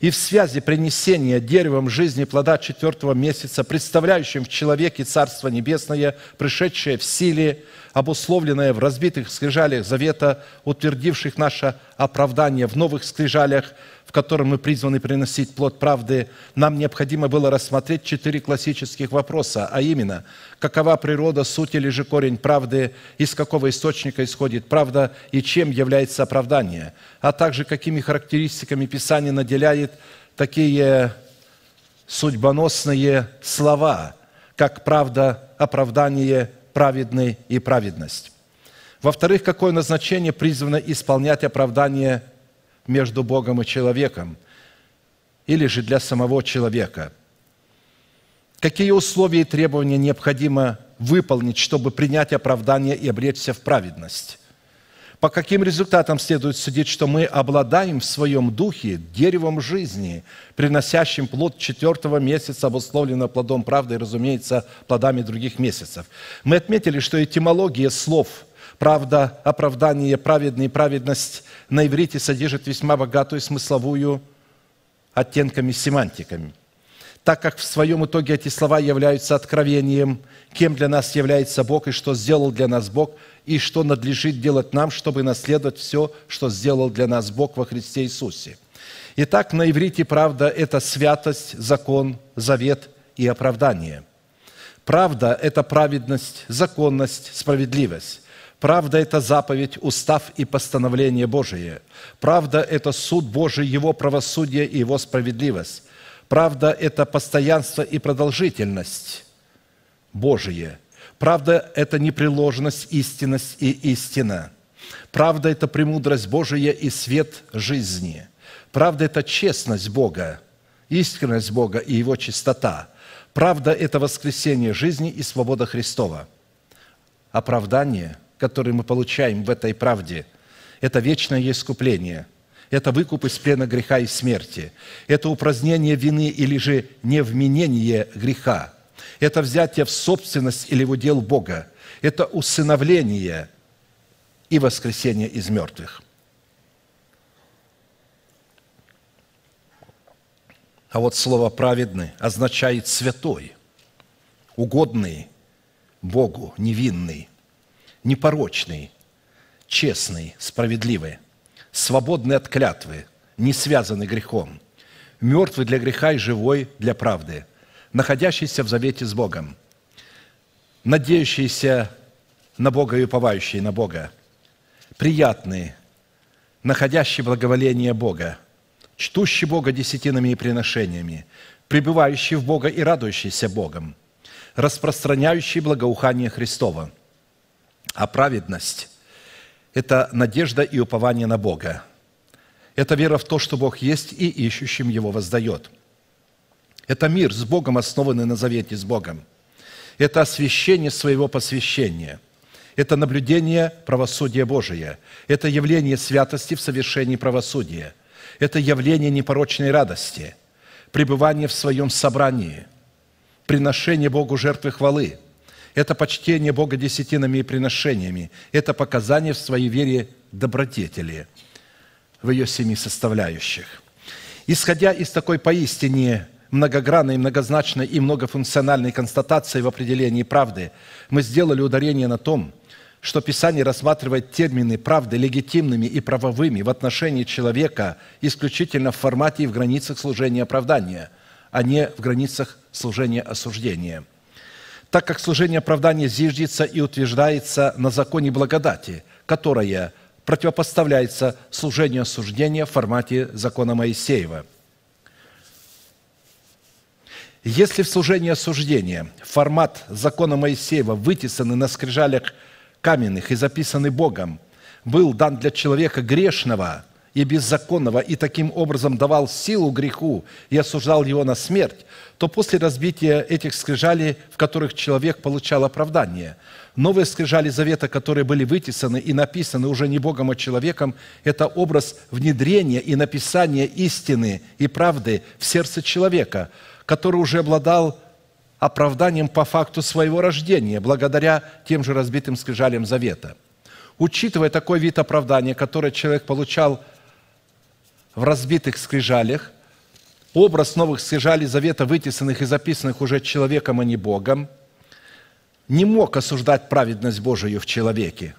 и в связи принесения деревом жизни плода четвертого месяца, представляющим в человеке Царство Небесное, пришедшее в силе, обусловленное в разбитых скрижалях завета, утвердивших наше оправдание в новых скрижалях, в котором мы призваны приносить плод правды, нам необходимо было рассмотреть четыре классических вопроса, а именно, какова природа, суть или же корень правды, из какого источника исходит правда и чем является оправдание, а также какими характеристиками Писание наделяет такие судьбоносные слова, как правда, оправдание, праведный и праведность. Во-вторых, какое назначение призвано исполнять оправдание между Богом и человеком, или же для самого человека. Какие условия и требования необходимо выполнить, чтобы принять оправдание и обречься в праведность? По каким результатам следует судить, что мы обладаем в своем духе деревом жизни, приносящим плод четвертого месяца, обусловлено плодом правды и, разумеется, плодами других месяцев? Мы отметили, что этимология слов Правда, оправдание, праведный праведность на иврите содержит весьма богатую смысловую оттенками, семантиками. Так как в своем итоге эти слова являются откровением, кем для нас является Бог и что сделал для нас Бог, и что надлежит делать нам, чтобы наследовать все, что сделал для нас Бог во Христе Иисусе. Итак, на иврите правда – это святость, закон, завет и оправдание. Правда – это праведность, законность, справедливость. Правда – это заповедь, устав и постановление Божие. Правда – это суд Божий, Его правосудие и Его справедливость. Правда – это постоянство и продолжительность Божие. Правда – это непреложность, истинность и истина. Правда – это премудрость Божия и свет жизни. Правда – это честность Бога, искренность Бога и Его чистота. Правда – это воскресение жизни и свобода Христова. Оправдание – который мы получаем в этой правде, это вечное искупление, это выкуп из плена греха и смерти, это упразднение вины или же невменение греха, это взятие в собственность или в удел Бога, это усыновление и воскресение из мертвых. А вот слово «праведный» означает «святой», «угодный Богу», «невинный» непорочный, честный, справедливый, свободный от клятвы, не связанный грехом, мертвый для греха и живой для правды, находящийся в завете с Богом, надеющийся на Бога и уповающий на Бога, приятный, находящий благоволение Бога, чтущий Бога десятинами и приношениями, пребывающий в Бога и радующийся Богом, распространяющий благоухание Христова – а праведность – это надежда и упование на Бога. Это вера в то, что Бог есть и ищущим Его воздает. Это мир с Богом, основанный на завете с Богом. Это освящение своего посвящения. Это наблюдение правосудия Божия. Это явление святости в совершении правосудия. Это явление непорочной радости, пребывание в своем собрании, приношение Богу жертвы хвалы – это почтение Бога десятинами и приношениями. Это показание в своей вере добродетели в ее семи составляющих. Исходя из такой поистине многогранной, многозначной и многофункциональной констатации в определении правды, мы сделали ударение на том, что Писание рассматривает термины правды легитимными и правовыми в отношении человека исключительно в формате и в границах служения оправдания, а не в границах служения осуждения – так как служение оправдания зиждется и утверждается на законе благодати, которое противопоставляется служению осуждения в формате закона Моисеева. Если в служении осуждения формат закона Моисеева, вытесанный на скрижалях каменных и записанный Богом, был дан для человека грешного и беззаконного, и таким образом давал силу греху и осуждал его на смерть, то после разбития этих скрижалей, в которых человек получал оправдание, новые скрижали завета, которые были вытесаны и написаны уже не Богом, а человеком, это образ внедрения и написания истины и правды в сердце человека, который уже обладал оправданием по факту своего рождения, благодаря тем же разбитым скрижалям завета. Учитывая такой вид оправдания, который человек получал в разбитых скрижалях, образ новых скрижалей завета, вытесанных и записанных уже человеком, а не Богом, не мог осуждать праведность Божию в человеке,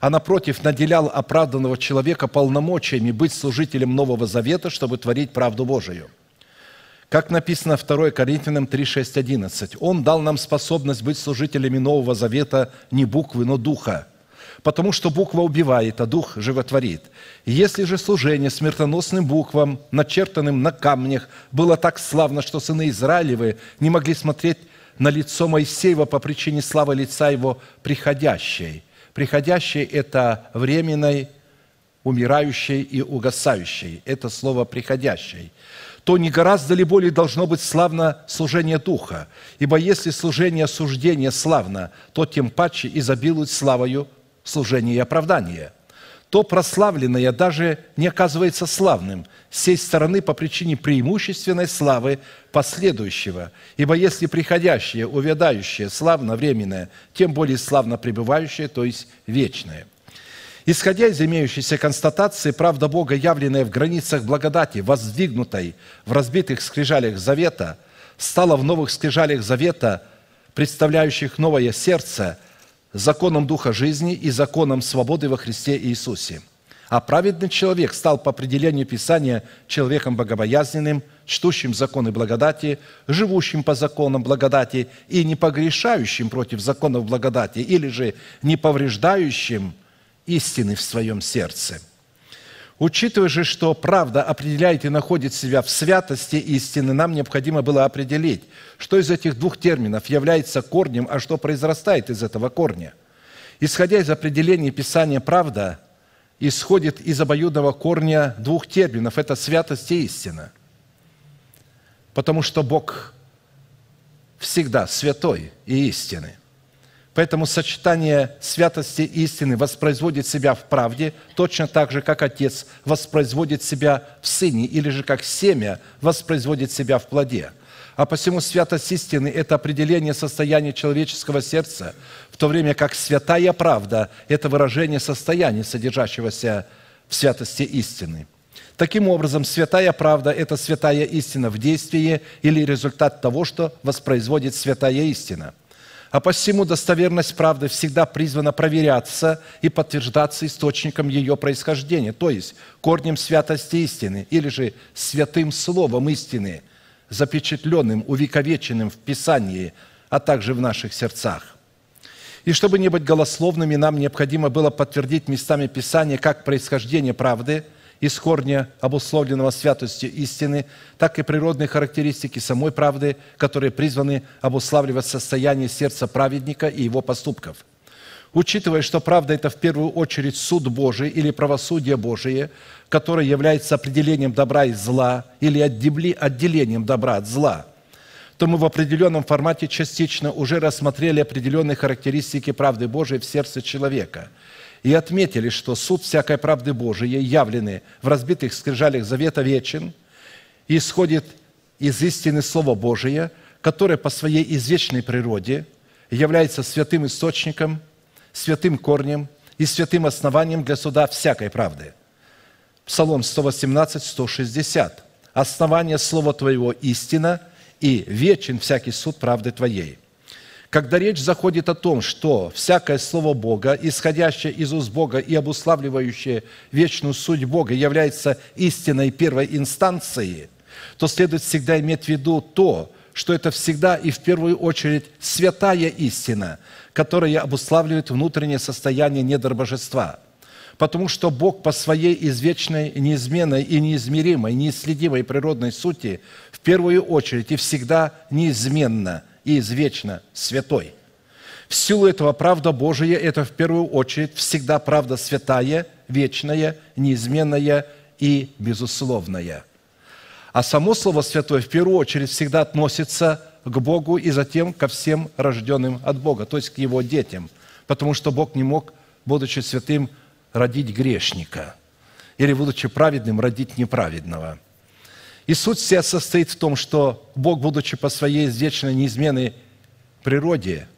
а напротив наделял оправданного человека полномочиями быть служителем Нового Завета, чтобы творить правду Божию. Как написано 2 Коринфянам 3, 6, 11. «Он дал нам способность быть служителями Нового Завета не буквы, но Духа, потому что буква убивает, а дух животворит. Если же служение смертоносным буквам, начертанным на камнях, было так славно, что сыны Израилевы не могли смотреть на лицо Моисеева по причине славы лица его приходящей. Приходящей – это временной, умирающей и угасающей. Это слово «приходящей» то не гораздо ли более должно быть славно служение Духа? Ибо если служение осуждения славно, то тем паче изобилует славою служение и оправдание. То прославленное даже не оказывается славным с сей стороны по причине преимущественной славы последующего. Ибо если приходящее, увядающее, славно временное, тем более славно пребывающее, то есть вечное – Исходя из имеющейся констатации, правда Бога, явленная в границах благодати, воздвигнутой в разбитых скрижалях завета, стала в новых скрижалях завета, представляющих новое сердце, законом Духа жизни и законом свободы во Христе Иисусе. А праведный человек стал по определению Писания человеком богобоязненным, чтущим законы благодати, живущим по законам благодати и не погрешающим против законов благодати, или же не повреждающим истины в своем сердце. Учитывая же, что правда определяет и находит себя в святости истины, нам необходимо было определить, что из этих двух терминов является корнем, а что произрастает из этого корня. Исходя из определения Писания «правда», исходит из обоюдного корня двух терминов – это святость и истина. Потому что Бог всегда святой и истинный. Поэтому сочетание святости и истины воспроизводит себя в правде, точно так же, как Отец воспроизводит себя в Сыне, или же как семя воспроизводит себя в плоде. А посему святость истины – это определение состояния человеческого сердца, в то время как святая правда – это выражение состояния, содержащегося в святости истины. Таким образом, святая правда – это святая истина в действии или результат того, что воспроизводит святая истина – а посему достоверность правды всегда призвана проверяться и подтверждаться источником ее происхождения, то есть корнем святости истины или же святым словом истины, запечатленным, увековеченным в Писании, а также в наших сердцах. И чтобы не быть голословными, нам необходимо было подтвердить местами Писания как происхождение правды – из корня, обусловленного святостью истины, так и природные характеристики самой правды, которые призваны обуславливать состояние сердца праведника и его поступков. Учитывая, что правда – это в первую очередь суд Божий или правосудие Божие, которое является определением добра и зла или отделением добра от зла, то мы в определенном формате частично уже рассмотрели определенные характеристики правды Божией в сердце человека – и отметили, что суд всякой правды Божией, явленный в разбитых скрижалях Завета вечен, исходит из истины Слова Божия, которое по своей извечной природе является святым источником, святым корнем и святым основанием для суда всякой правды. Псалом 118, 160. «Основание Слова Твоего истина, и вечен всякий суд правды Твоей». Когда речь заходит о том, что всякое слово Бога, исходящее из уст Бога и обуславливающее вечную суть Бога, является истиной первой инстанции, то следует всегда иметь в виду то, что это всегда и в первую очередь святая истина, которая обуславливает внутреннее состояние недр божества. потому что Бог по своей извечной, неизменной и неизмеримой, неисследимой природной сути в первую очередь и всегда неизменно и извечно святой. В силу этого правда Божия – это в первую очередь всегда правда святая, вечная, неизменная и безусловная. А само слово «святой» в первую очередь всегда относится к Богу и затем ко всем рожденным от Бога, то есть к Его детям, потому что Бог не мог, будучи святым, родить грешника или, будучи праведным, родить неправедного. И суть вся состоит в том, что Бог, будучи по своей извечной неизменной природе,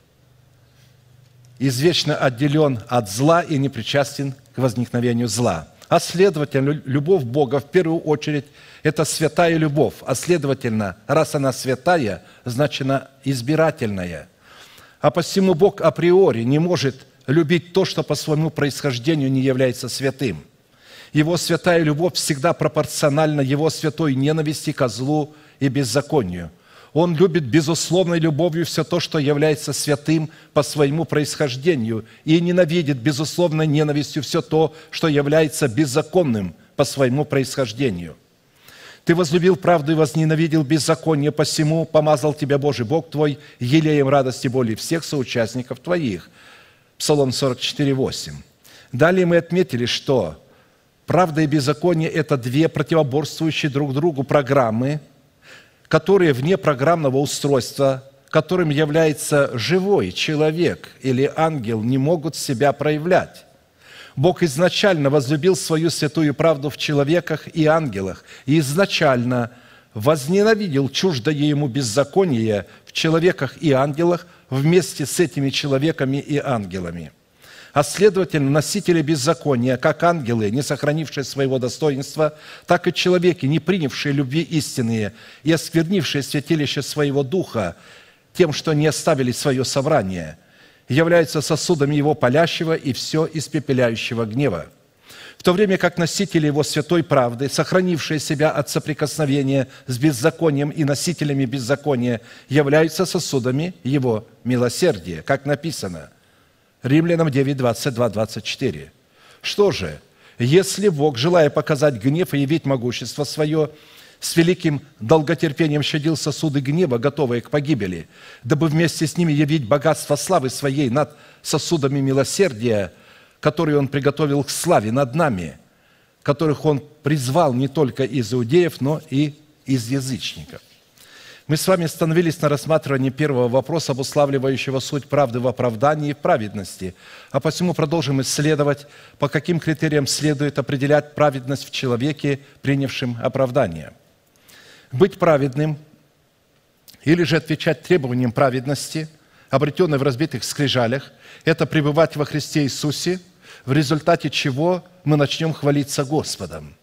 извечно отделен от зла и не причастен к возникновению зла. А следовательно, любовь Бога в первую очередь – это святая любовь. А следовательно, раз она святая, значит она избирательная. А посему Бог априори не может любить то, что по своему происхождению не является святым. Его святая любовь всегда пропорциональна Его святой ненависти ко злу и беззаконию. Он любит безусловной любовью все то, что является святым по своему происхождению, и ненавидит безусловной ненавистью все то, что является беззаконным по своему происхождению. Ты возлюбил правду и возненавидел беззаконие, посему помазал тебя Божий Бог твой елеем радости боли всех соучастников твоих – Псалом 44, 8. Далее мы отметили, что правда и беззаконие – это две противоборствующие друг другу программы, которые вне программного устройства, которым является живой человек или ангел, не могут себя проявлять. Бог изначально возлюбил свою святую правду в человеках и ангелах, и изначально возненавидел чуждое ему беззаконие в человеках и ангелах – вместе с этими человеками и ангелами. А следовательно, носители беззакония, как ангелы, не сохранившие своего достоинства, так и человеки, не принявшие любви истинные и осквернившие святилище своего духа тем, что не оставили свое собрание, являются сосудами его палящего и все испепеляющего гнева – в то время как носители его святой правды, сохранившие себя от соприкосновения с беззаконием и носителями беззакония, являются сосудами его милосердия, как написано. Римлянам 9, 22, 24. Что же, если Бог, желая показать гнев и явить могущество свое, с великим долготерпением щадил сосуды гнева, готовые к погибели, дабы вместе с ними явить богатство славы своей над сосудами милосердия – которые Он приготовил к славе над нами, которых Он призвал не только из иудеев, но и из язычников. Мы с вами остановились на рассматривании первого вопроса, обуславливающего суть правды в оправдании и праведности. А посему продолжим исследовать, по каким критериям следует определять праведность в человеке, принявшем оправдание. Быть праведным или же отвечать требованиям праведности, обретенной в разбитых скрижалях, это пребывать во Христе Иисусе, в результате чего мы начнем хвалиться Господом.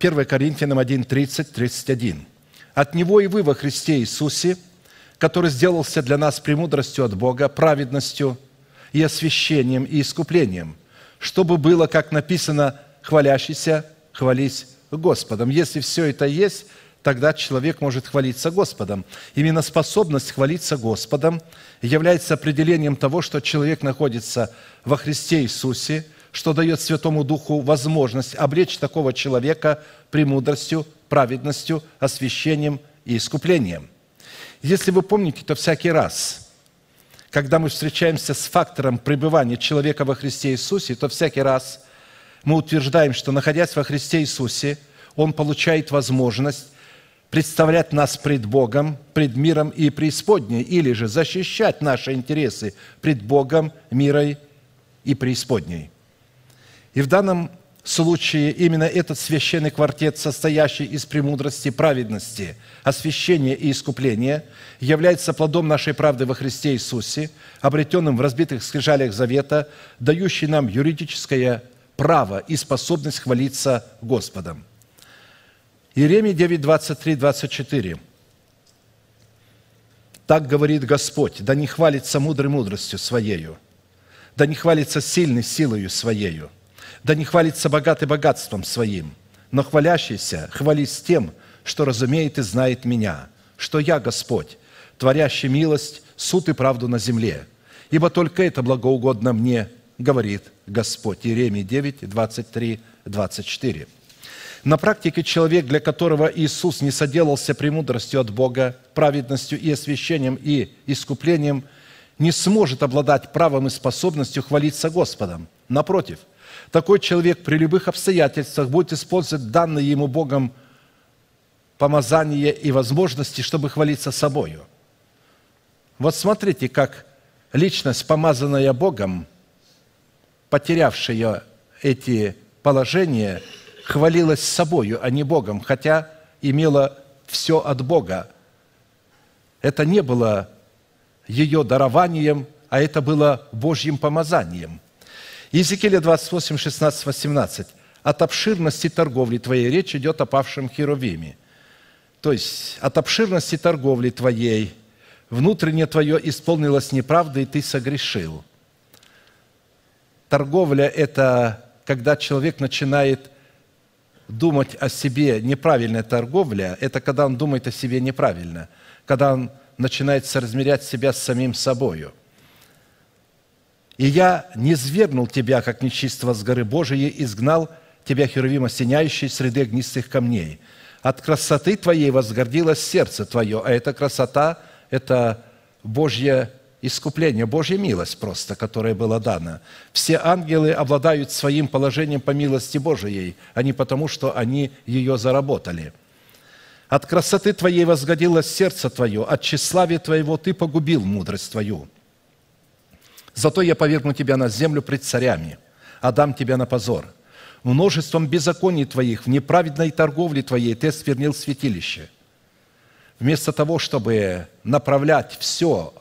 1 Коринфянам 1, 30, 31. «От Него и вы во Христе Иисусе, который сделался для нас премудростью от Бога, праведностью и освящением и искуплением, чтобы было, как написано, хвалящийся, хвались Господом». Если все это есть, тогда человек может хвалиться Господом. Именно способность хвалиться Господом является определением того, что человек находится во Христе Иисусе, что дает Святому Духу возможность облечь такого человека премудростью, праведностью, освящением и искуплением. Если вы помните, то всякий раз, когда мы встречаемся с фактором пребывания человека во Христе Иисусе, то всякий раз мы утверждаем, что находясь во Христе Иисусе, он получает возможность представлять нас пред Богом, пред миром и преисподней, или же защищать наши интересы пред Богом, миром и преисподней. И в данном случае именно этот священный квартет, состоящий из премудрости, праведности, освящения и искупления, является плодом нашей правды во Христе Иисусе, обретенным в разбитых скрижалях завета, дающий нам юридическое право и способность хвалиться Господом. Иеремия 9, 23, 24. «Так говорит Господь, да не хвалится мудрой мудростью Своею, да не хвалится сильной силою Своею, да не хвалится богатый богатством Своим, но хвалящийся хвались тем, что разумеет и знает Меня, что Я Господь, творящий милость, суд и правду на земле. Ибо только это благоугодно мне, говорит Господь. Иеремия 9, 23, 24. На практике человек, для которого Иисус не соделался премудростью от Бога, праведностью и освящением и искуплением, не сможет обладать правом и способностью хвалиться Господом. Напротив, такой человек при любых обстоятельствах будет использовать данные ему Богом помазание и возможности, чтобы хвалиться собою. Вот смотрите, как личность, помазанная Богом, потерявшая эти положения, хвалилась собою, а не Богом, хотя имела все от Бога. Это не было ее дарованием, а это было Божьим помазанием. Иезекииля 28, 16, 18. «От обширности торговли твоей речь идет о павшем Херувиме». То есть, от обширности торговли твоей внутреннее твое исполнилось неправдой, и ты согрешил. Торговля – это когда человек начинает думать о себе неправильная торговля, это когда он думает о себе неправильно, когда он начинает соразмерять себя с самим собою. «И я не свергнул тебя, как нечистого с горы Божией, изгнал тебя, Херувим, осеняющий среды огнистых камней. От красоты твоей возгордилось сердце твое, а эта красота – это Божье искупление, Божья милость просто, которая была дана. Все ангелы обладают своим положением по милости Божией, а не потому, что они ее заработали. От красоты Твоей возгодилось сердце Твое, от тщеславия Твоего Ты погубил мудрость Твою. Зато я повергну Тебя на землю пред царями, а дам Тебя на позор. Множеством беззаконий Твоих, в неправедной торговле Твоей Ты свернил святилище. Вместо того, чтобы направлять все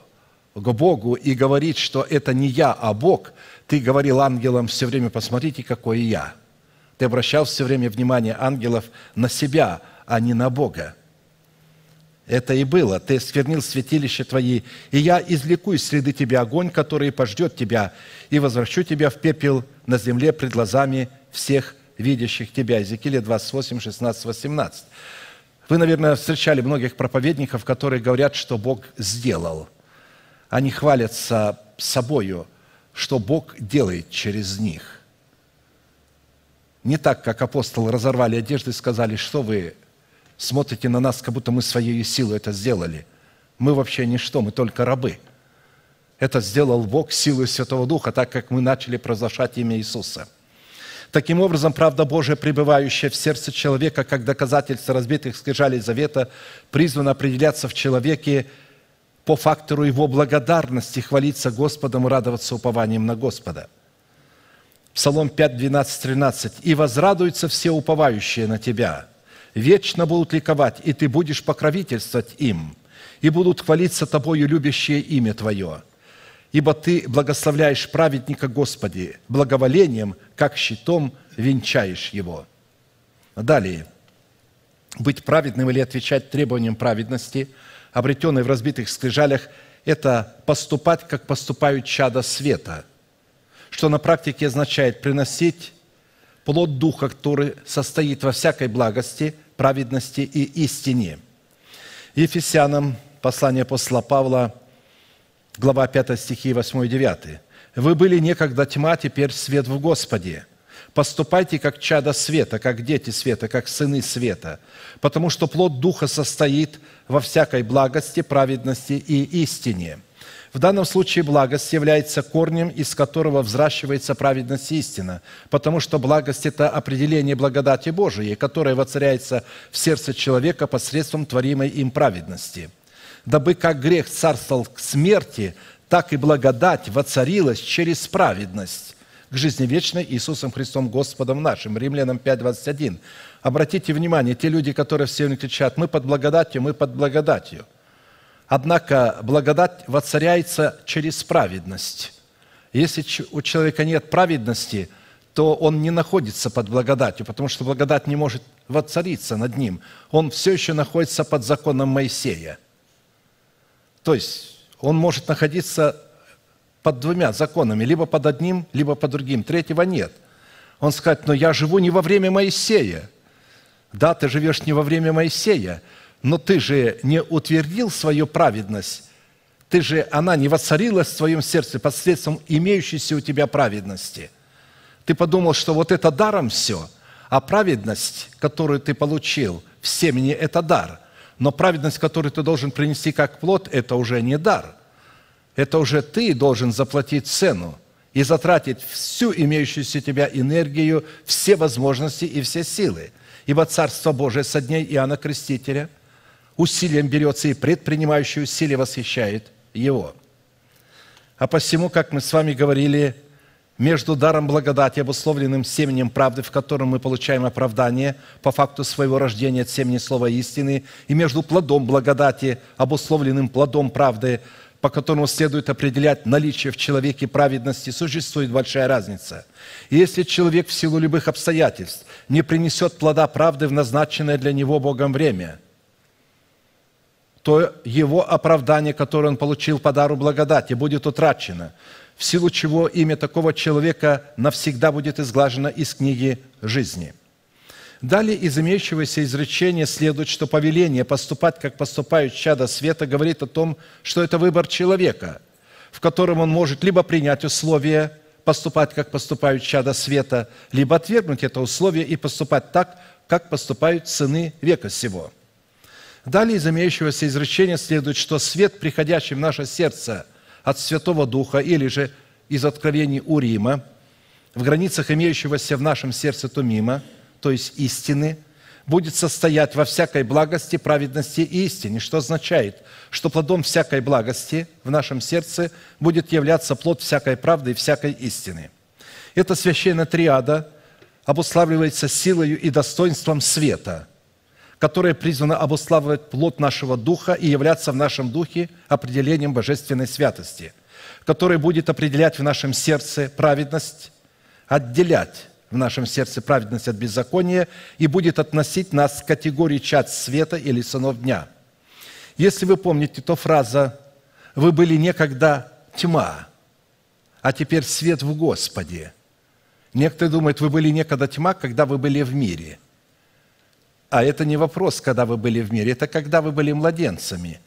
к Богу и говорить, что это не я, а Бог, ты говорил ангелам все время, посмотрите, какой я. Ты обращал все время внимание ангелов на себя, а не на Бога. Это и было. Ты сквернил святилище твои, и я извлеку из среды тебя огонь, который пождет тебя, и возвращу тебя в пепел на земле пред глазами всех видящих тебя. Иезекииля 28, 16, 18. Вы, наверное, встречали многих проповедников, которые говорят, что Бог сделал – они хвалятся собою, что Бог делает через них. Не так, как апостолы разорвали одежды и сказали, что вы смотрите на нас, как будто мы своей силой это сделали. Мы вообще ничто, мы только рабы. Это сделал Бог силой Святого Духа, так как мы начали провозглашать имя Иисуса. Таким образом, правда Божия, пребывающая в сердце человека, как доказательство разбитых скрижалей завета, призвана определяться в человеке по фактору его благодарности хвалиться Господом и радоваться упованием на Господа. Псалом 5, 12, 13. «И возрадуются все уповающие на Тебя, вечно будут ликовать, и Ты будешь покровительствовать им, и будут хвалиться Тобою любящее имя Твое. Ибо Ты благословляешь праведника Господи, благоволением, как щитом венчаешь его». Далее. Быть праведным или отвечать требованиям праведности – обретенной в разбитых скрижалях, это поступать, как поступают чада света, что на практике означает приносить плод Духа, который состоит во всякой благости, праведности и истине. Ефесянам, послание апостола Павла, глава 5 стихи 8 и 9. «Вы были некогда тьма, теперь свет в Господе. Поступайте как чада света, как дети света, как сыны света, потому что плод Духа состоит во всякой благости, праведности и истине. В данном случае благость является корнем, из которого взращивается праведность и истина, потому что благость – это определение благодати Божией, которая воцаряется в сердце человека посредством творимой им праведности. Дабы как грех царствовал к смерти, так и благодать воцарилась через праведность к жизни вечной Иисусом Христом Господом нашим. Римлянам 5:21. Обратите внимание, те люди, которые все время кричат, мы под благодатью, мы под благодатью. Однако благодать воцаряется через праведность. Если у человека нет праведности, то он не находится под благодатью, потому что благодать не может воцариться над ним. Он все еще находится под законом Моисея. То есть он может находиться под двумя законами, либо под одним, либо под другим. Третьего нет. Он скажет, но я живу не во время Моисея. Да, ты живешь не во время Моисея, но ты же не утвердил свою праведность Ты же, она не воцарилась в твоем сердце посредством имеющейся у тебя праведности. Ты подумал, что вот это даром все, а праведность, которую ты получил в семени, это дар. Но праведность, которую ты должен принести как плод, это уже не дар. Это уже ты должен заплатить цену и затратить всю имеющуюся у тебя энергию, все возможности и все силы. Ибо Царство Божие со дней Иоанна Крестителя усилием берется и предпринимающий усилия восхищает его. А посему, как мы с вами говорили, между даром благодати, обусловленным семенем правды, в котором мы получаем оправдание по факту своего рождения от семени слова истины, и между плодом благодати, обусловленным плодом правды, по которому следует определять наличие в человеке праведности, существует большая разница. И если человек в силу любых обстоятельств не принесет плода правды в назначенное для него Богом время – то его оправдание, которое он получил по дару благодати, будет утрачено, в силу чего имя такого человека навсегда будет изглажено из книги жизни. Далее из имеющегося изречения следует, что повеление поступать, как поступают чада света, говорит о том, что это выбор человека, в котором он может либо принять условие поступать, как поступают чада света, либо отвергнуть это условие и поступать так, как поступают сыны века сего – Далее из имеющегося изречения следует, что свет, приходящий в наше сердце от Святого Духа или же из откровений Урима, в границах имеющегося в нашем сердце Тумима, то есть истины, будет состоять во всякой благости, праведности и истине, что означает, что плодом всякой благости в нашем сердце будет являться плод всякой правды и всякой истины. Эта священная триада обуславливается силою и достоинством света – которое призвано обуславливать плод нашего духа и являться в нашем духе определением божественной святости, которое будет определять в нашем сердце праведность, отделять в нашем сердце праведность от беззакония и будет относить нас к категории чад света или сынов дня. Если вы помните, то фраза «Вы были некогда тьма, а теперь свет в Господе». Некоторые думают, вы были некогда тьма, когда вы были в мире – а это не вопрос, когда вы были в мире, это когда вы были младенцами.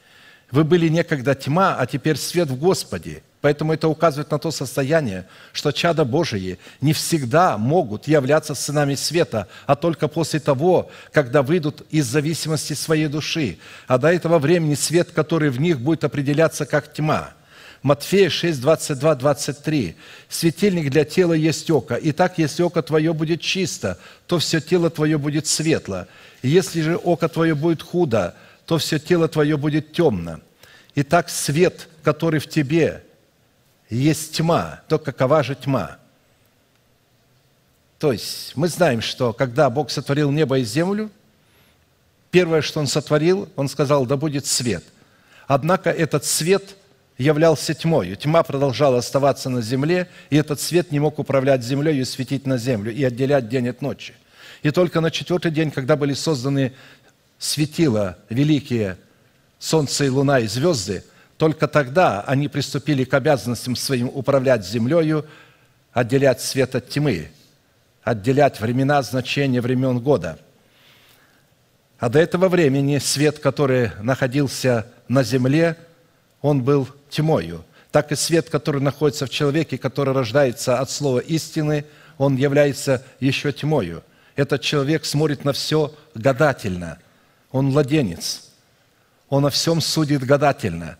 Вы были некогда тьма, а теперь свет в Господе. Поэтому это указывает на то состояние, что чада Божии не всегда могут являться сынами света, а только после того, когда выйдут из зависимости своей души. А до этого времени свет, который в них будет определяться как тьма – Матфея 6, 22, 23. «Светильник для тела есть око. Итак, если око твое будет чисто, то все тело твое будет светло. Если же око твое будет худо, то все тело твое будет темно. Итак, свет, который в тебе, есть тьма, то какова же тьма? То есть мы знаем, что когда Бог сотворил небо и землю, первое, что Он сотворил, Он сказал, да будет свет. Однако этот свет являлся тьмой. Тьма продолжала оставаться на земле, и этот свет не мог управлять землей и светить на землю, и отделять день от ночи. И только на четвертый день, когда были созданы светила великие, солнце и луна и звезды, только тогда они приступили к обязанностям своим управлять землею, отделять свет от тьмы, отделять времена, значения времен года. А до этого времени свет, который находился на земле, он был тьмою. Так и свет, который находится в человеке, который рождается от слова истины, он является еще тьмою. Этот человек смотрит на все гадательно. Он младенец. Он о всем судит гадательно.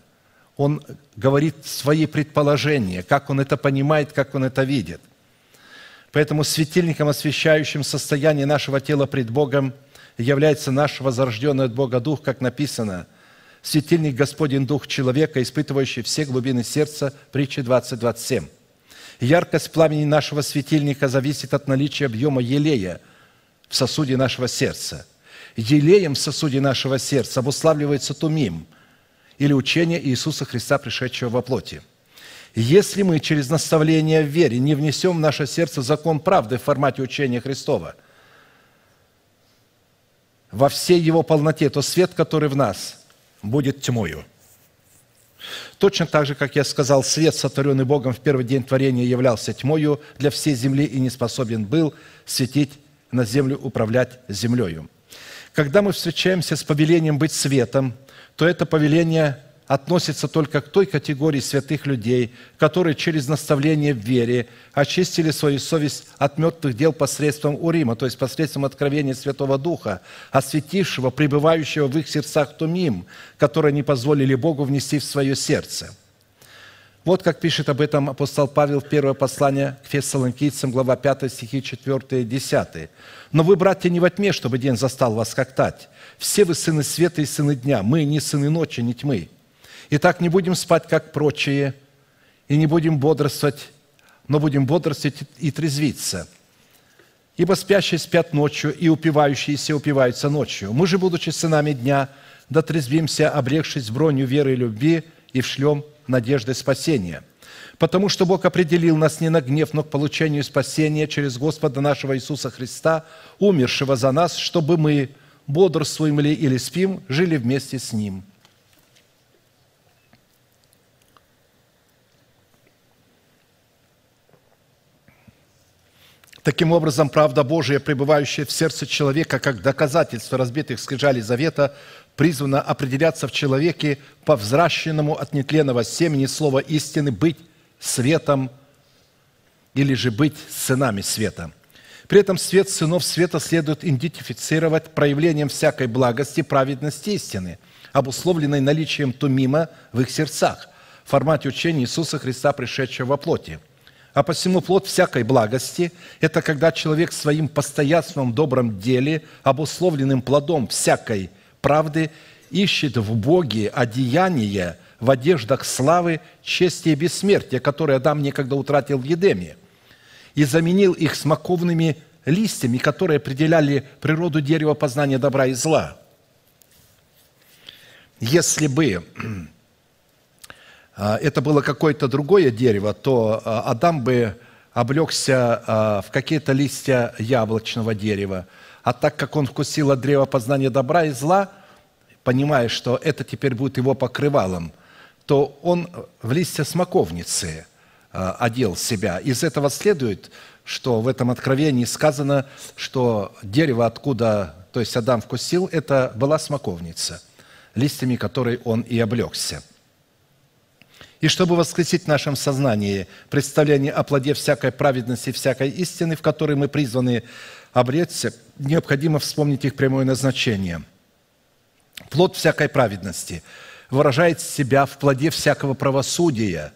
Он говорит свои предположения, как он это понимает, как он это видит. Поэтому светильником, освещающим состояние нашего тела пред Богом, является наш возрожденный от Бога Дух, как написано, светильник Господень Дух человека, испытывающий все глубины сердца, притча 20.27. Яркость пламени нашего светильника зависит от наличия объема елея – в сосуде нашего сердца. Елеем в сосуде нашего сердца обуславливается тумим, или учение Иисуса Христа, пришедшего во плоти. Если мы через наставление в вере не внесем в наше сердце закон правды в формате учения Христова, во всей его полноте, то свет, который в нас, будет тьмою. Точно так же, как я сказал, свет, сотворенный Богом в первый день творения, являлся тьмою для всей земли и не способен был светить на землю управлять землею. Когда мы встречаемся с повелением быть светом, то это повеление относится только к той категории святых людей, которые через наставление в вере очистили свою совесть от мертвых дел посредством Урима, то есть посредством откровения Святого Духа, осветившего, пребывающего в их сердцах Тумим, которые не позволили Богу внести в свое сердце. Вот как пишет об этом апостол Павел в первое послание к фессалоникийцам, глава 5, стихи 4 и 10. «Но вы, братья, не во тьме, чтобы день застал вас как тать. Все вы сыны света и сыны дня. Мы не сыны ночи, не тьмы. Итак, не будем спать, как прочие, и не будем бодрствовать, но будем бодрствовать и трезвиться. Ибо спящие спят ночью, и упивающиеся упиваются ночью. Мы же, будучи сынами дня, дотрезвимся, обрекшись бронью веры и любви, и вшлем надежды спасения. Потому что Бог определил нас не на гнев, но к получению спасения через Господа нашего Иисуса Христа, умершего за нас, чтобы мы, бодрствуем ли или спим, жили вместе с Ним – Таким образом, правда Божия, пребывающая в сердце человека, как доказательство разбитых скрижалей завета, призвана определяться в человеке по взращенному от нетленного семени слова истины быть светом или же быть сынами света. При этом свет сынов света следует идентифицировать проявлением всякой благости, праведности истины, обусловленной наличием тумима в их сердцах, в формате учения Иисуса Христа, пришедшего во плоти – а посему плод всякой благости – это когда человек своим постоянством в добром деле, обусловленным плодом всякой правды, ищет в Боге одеяние в одеждах славы, чести и бессмертия, которые Адам некогда утратил в Едеме, и заменил их смоковными листьями, которые определяли природу дерева познания добра и зла. Если бы а, это было какое-то другое дерево, то а, Адам бы облегся а, в какие-то листья яблочного дерева. А так как он вкусил от древа познания добра и зла, понимая, что это теперь будет его покрывалом, то он в листья смоковницы одел себя. Из этого следует, что в этом откровении сказано, что дерево, откуда, то есть Адам вкусил, это была смоковница, листьями которой он и облегся – и чтобы воскресить в нашем сознании представление о плоде всякой праведности, всякой истины, в которой мы призваны обреться, необходимо вспомнить их прямое назначение. Плод всякой праведности выражает себя в плоде всякого правосудия,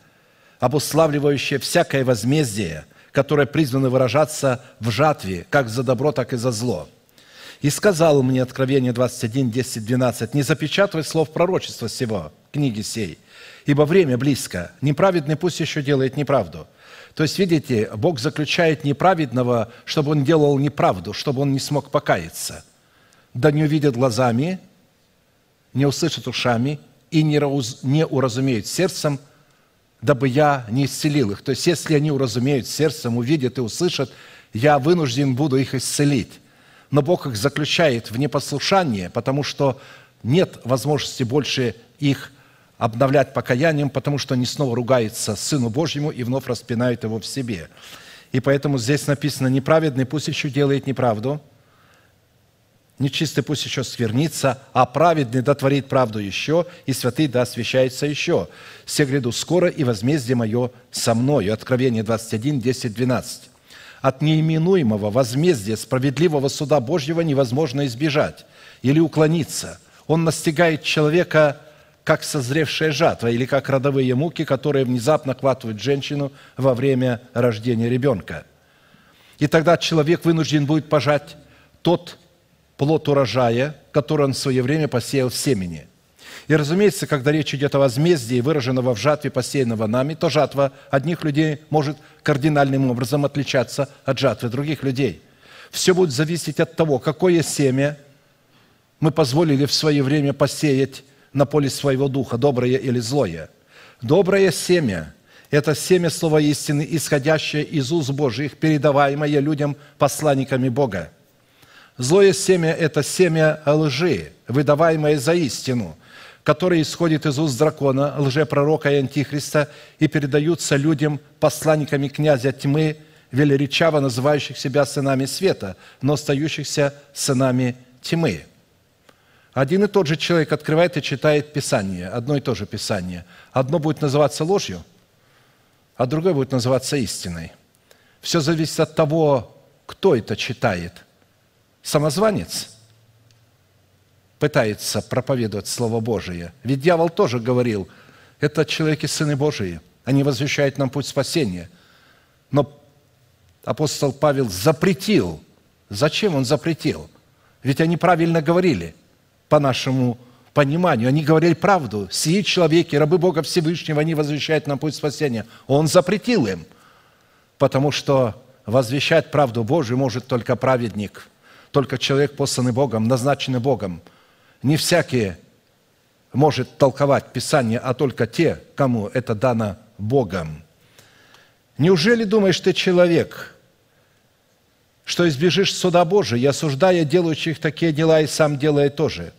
обуславливающее всякое возмездие, которое призвано выражаться в жатве, как за добро, так и за зло. И сказал мне Откровение 21, 10, 12, «Не запечатывай слов пророчества сего, книги сей, ибо время близко. Неправедный пусть еще делает неправду». То есть, видите, Бог заключает неправедного, чтобы он делал неправду, чтобы он не смог покаяться. Да не увидят глазами, не услышат ушами и не, уразумеют сердцем, дабы я не исцелил их. То есть, если они уразумеют сердцем, увидят и услышат, я вынужден буду их исцелить. Но Бог их заключает в непослушание, потому что нет возможности больше их обновлять покаянием, потому что они снова ругаются Сыну Божьему и вновь распинают его в себе. И поэтому здесь написано, неправедный пусть еще делает неправду, нечистый пусть еще свернится, а праведный дотворит правду еще, и святый да освящается еще. Все гряду скоро, и возмездие мое со мною». Откровение 21, 10, 12. От неименуемого возмездия справедливого суда Божьего невозможно избежать или уклониться. Он настигает человека как созревшая жатва или как родовые муки, которые внезапно хватывают женщину во время рождения ребенка. И тогда человек вынужден будет пожать тот плод урожая, который он в свое время посеял в семени. И, разумеется, когда речь идет о возмездии, выраженного в жатве, посеянного нами, то жатва одних людей может кардинальным образом отличаться от жатвы других людей. Все будет зависеть от того, какое семя мы позволили в свое время посеять на поле своего духа, доброе или злое. Доброе семя – это семя слова истины, исходящее из уст Божьих, передаваемое людям посланниками Бога. Злое семя – это семя лжи, выдаваемое за истину, которое исходит из уст дракона, лжепророка и антихриста и передаются людям посланниками князя тьмы, велеречаво называющих себя сынами света, но остающихся сынами тьмы – Один и тот же человек открывает и читает Писание, одно и то же Писание. Одно будет называться ложью, а другое будет называться истиной. Все зависит от того, кто это читает. Самозванец пытается проповедовать Слово Божие. Ведь дьявол тоже говорил, это человеки сыны Божии, они возвещают нам путь спасения. Но апостол Павел запретил. Зачем он запретил? Ведь они правильно говорили, по нашему пониманию. Они говорили правду. Сии человеки, рабы Бога Всевышнего, они возвещают нам путь спасения. Он запретил им, потому что возвещать правду Божию может только праведник, только человек, посланный Богом, назначенный Богом. Не всякий может толковать Писание, а только те, кому это дано Богом. Неужели думаешь ты человек, что избежишь суда Божия, осуждая делающих такие дела и сам делая тоже?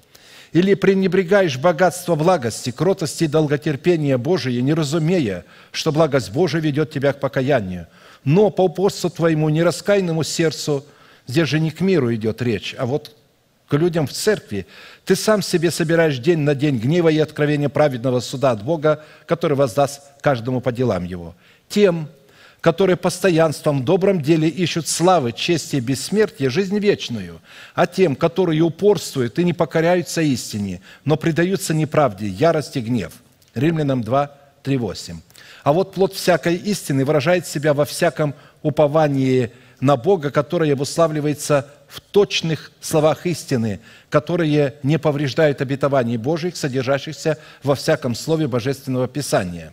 Или пренебрегаешь богатство благости, кротости и долготерпения Божие, не разумея, что благость Божия ведет тебя к покаянию? Но по упорству твоему, нераскаянному сердцу, здесь же не к миру идет речь, а вот к людям в церкви, ты сам себе собираешь день на день гнева и откровения праведного суда от Бога, который воздаст каждому по делам его. Тем, которые постоянством в добром деле ищут славы, чести и бессмертия, жизнь вечную, а тем, которые упорствуют и не покоряются истине, но предаются неправде, ярости, гнев. Римлянам 2, 3, 8. А вот плод всякой истины выражает себя во всяком уповании на Бога, которое обуславливается в точных словах истины, которые не повреждают обетований Божьих, содержащихся во всяком слове Божественного Писания.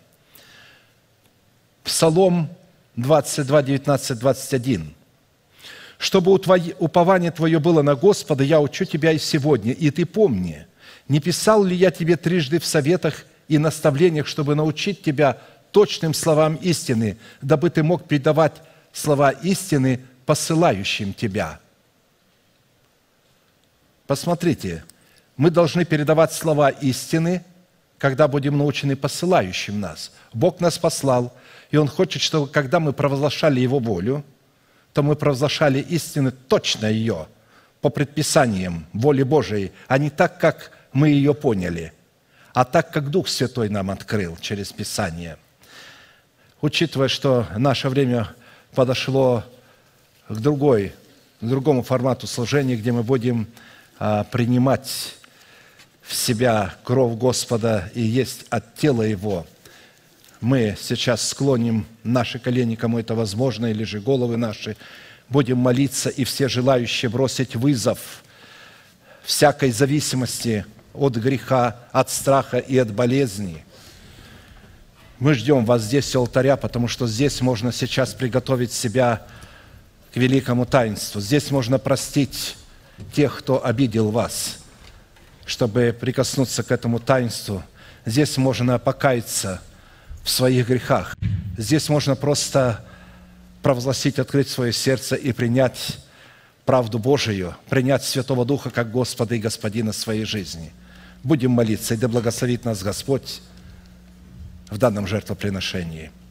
Псалом 22, 19, 21. «Чтобы упование твое было на Господа, я учу тебя и сегодня, и ты помни, не писал ли я тебе трижды в советах и наставлениях, чтобы научить тебя точным словам истины, дабы ты мог передавать слова истины посылающим тебя». Посмотрите, мы должны передавать слова истины, когда будем научены посылающим нас. Бог нас послал – и Он хочет, чтобы когда мы провозглашали Его волю, то мы провозглашали истину точно ее, по предписаниям воли Божией, а не так, как мы ее поняли, а так, как Дух Святой нам открыл через Писание. Учитывая, что наше время подошло к другой, к другому формату служения, где мы будем а, принимать в себя кровь Господа и есть от тела Его – мы сейчас склоним наши колени, кому это возможно, или же головы наши, будем молиться, и все желающие бросить вызов всякой зависимости от греха, от страха и от болезни. Мы ждем вас здесь у алтаря, потому что здесь можно сейчас приготовить себя к великому таинству. Здесь можно простить тех, кто обидел вас, чтобы прикоснуться к этому таинству. Здесь можно покаяться – в своих грехах. Здесь можно просто провозгласить, открыть свое сердце и принять правду Божию, принять Святого Духа как Господа и Господина своей жизни. Будем молиться, и да благословит нас Господь в данном жертвоприношении –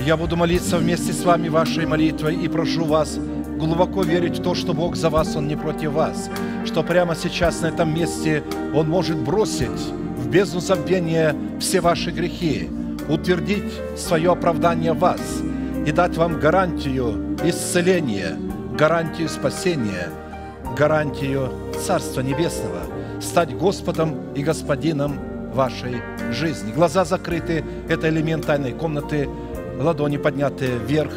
Я буду молиться вместе с вами вашей молитвой и прошу вас глубоко верить в то, что Бог за вас, Он не против вас, что прямо сейчас на этом месте Он может бросить в бездну забвения все ваши грехи, утвердить свое оправдание вас и дать вам гарантию исцеления, гарантию спасения, гарантию Царства Небесного, стать Господом и Господином вашей жизни. Глаза закрыты – это элемент тайной комнаты – ладони поднятые вверх,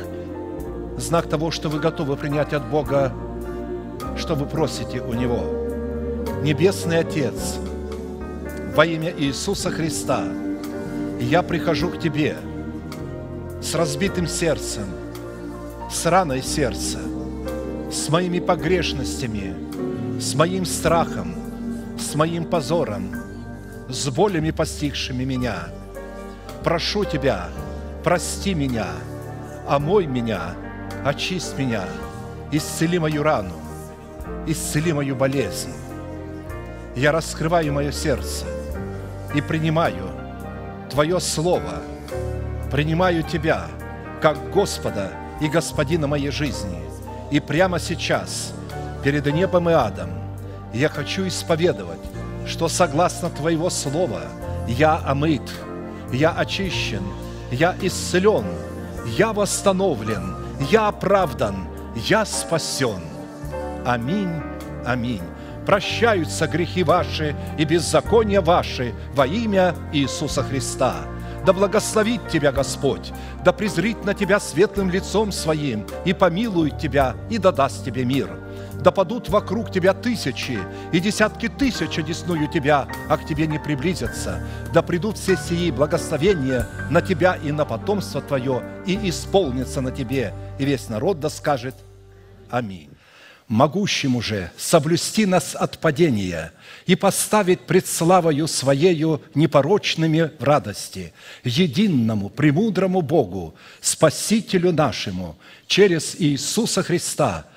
знак того, что вы готовы принять от Бога, что вы просите у Него. Небесный Отец, во имя Иисуса Христа, я прихожу к Тебе с разбитым сердцем, с раной сердца, с моими погрешностями, с моим страхом, с моим позором, с болями, постигшими меня. Прошу Тебя, прости меня, омой меня, очисть меня, исцели мою рану, исцели мою болезнь. я раскрываю мое сердце и принимаю Твое Слово, принимаю Тебя как Господа и Господина моей жизни. И прямо сейчас, перед небом и адом, я хочу исповедовать, что согласно Твоего Слова я омыт, я очищен, я исцелен, я восстановлен, я оправдан, я спасен. Аминь, аминь. Прощаются грехи ваши и беззакония ваши во имя Иисуса Христа. Да благословит тебя Господь, да презрит на тебя светлым лицом своим и помилует тебя и да даст тебе мир – да падут вокруг тебя тысячи и десятки тысяч одесную тебя, а к тебе не приблизятся. Да придут все сии благословения на тебя и на потомство твое, и исполнится на тебе. И весь народ да скажет Аминь. Могущему же соблюсти нас от падения и поставить пред славою Своею непорочными в радости, единому, премудрому Богу, Спасителю нашему, через Иисуса Христа –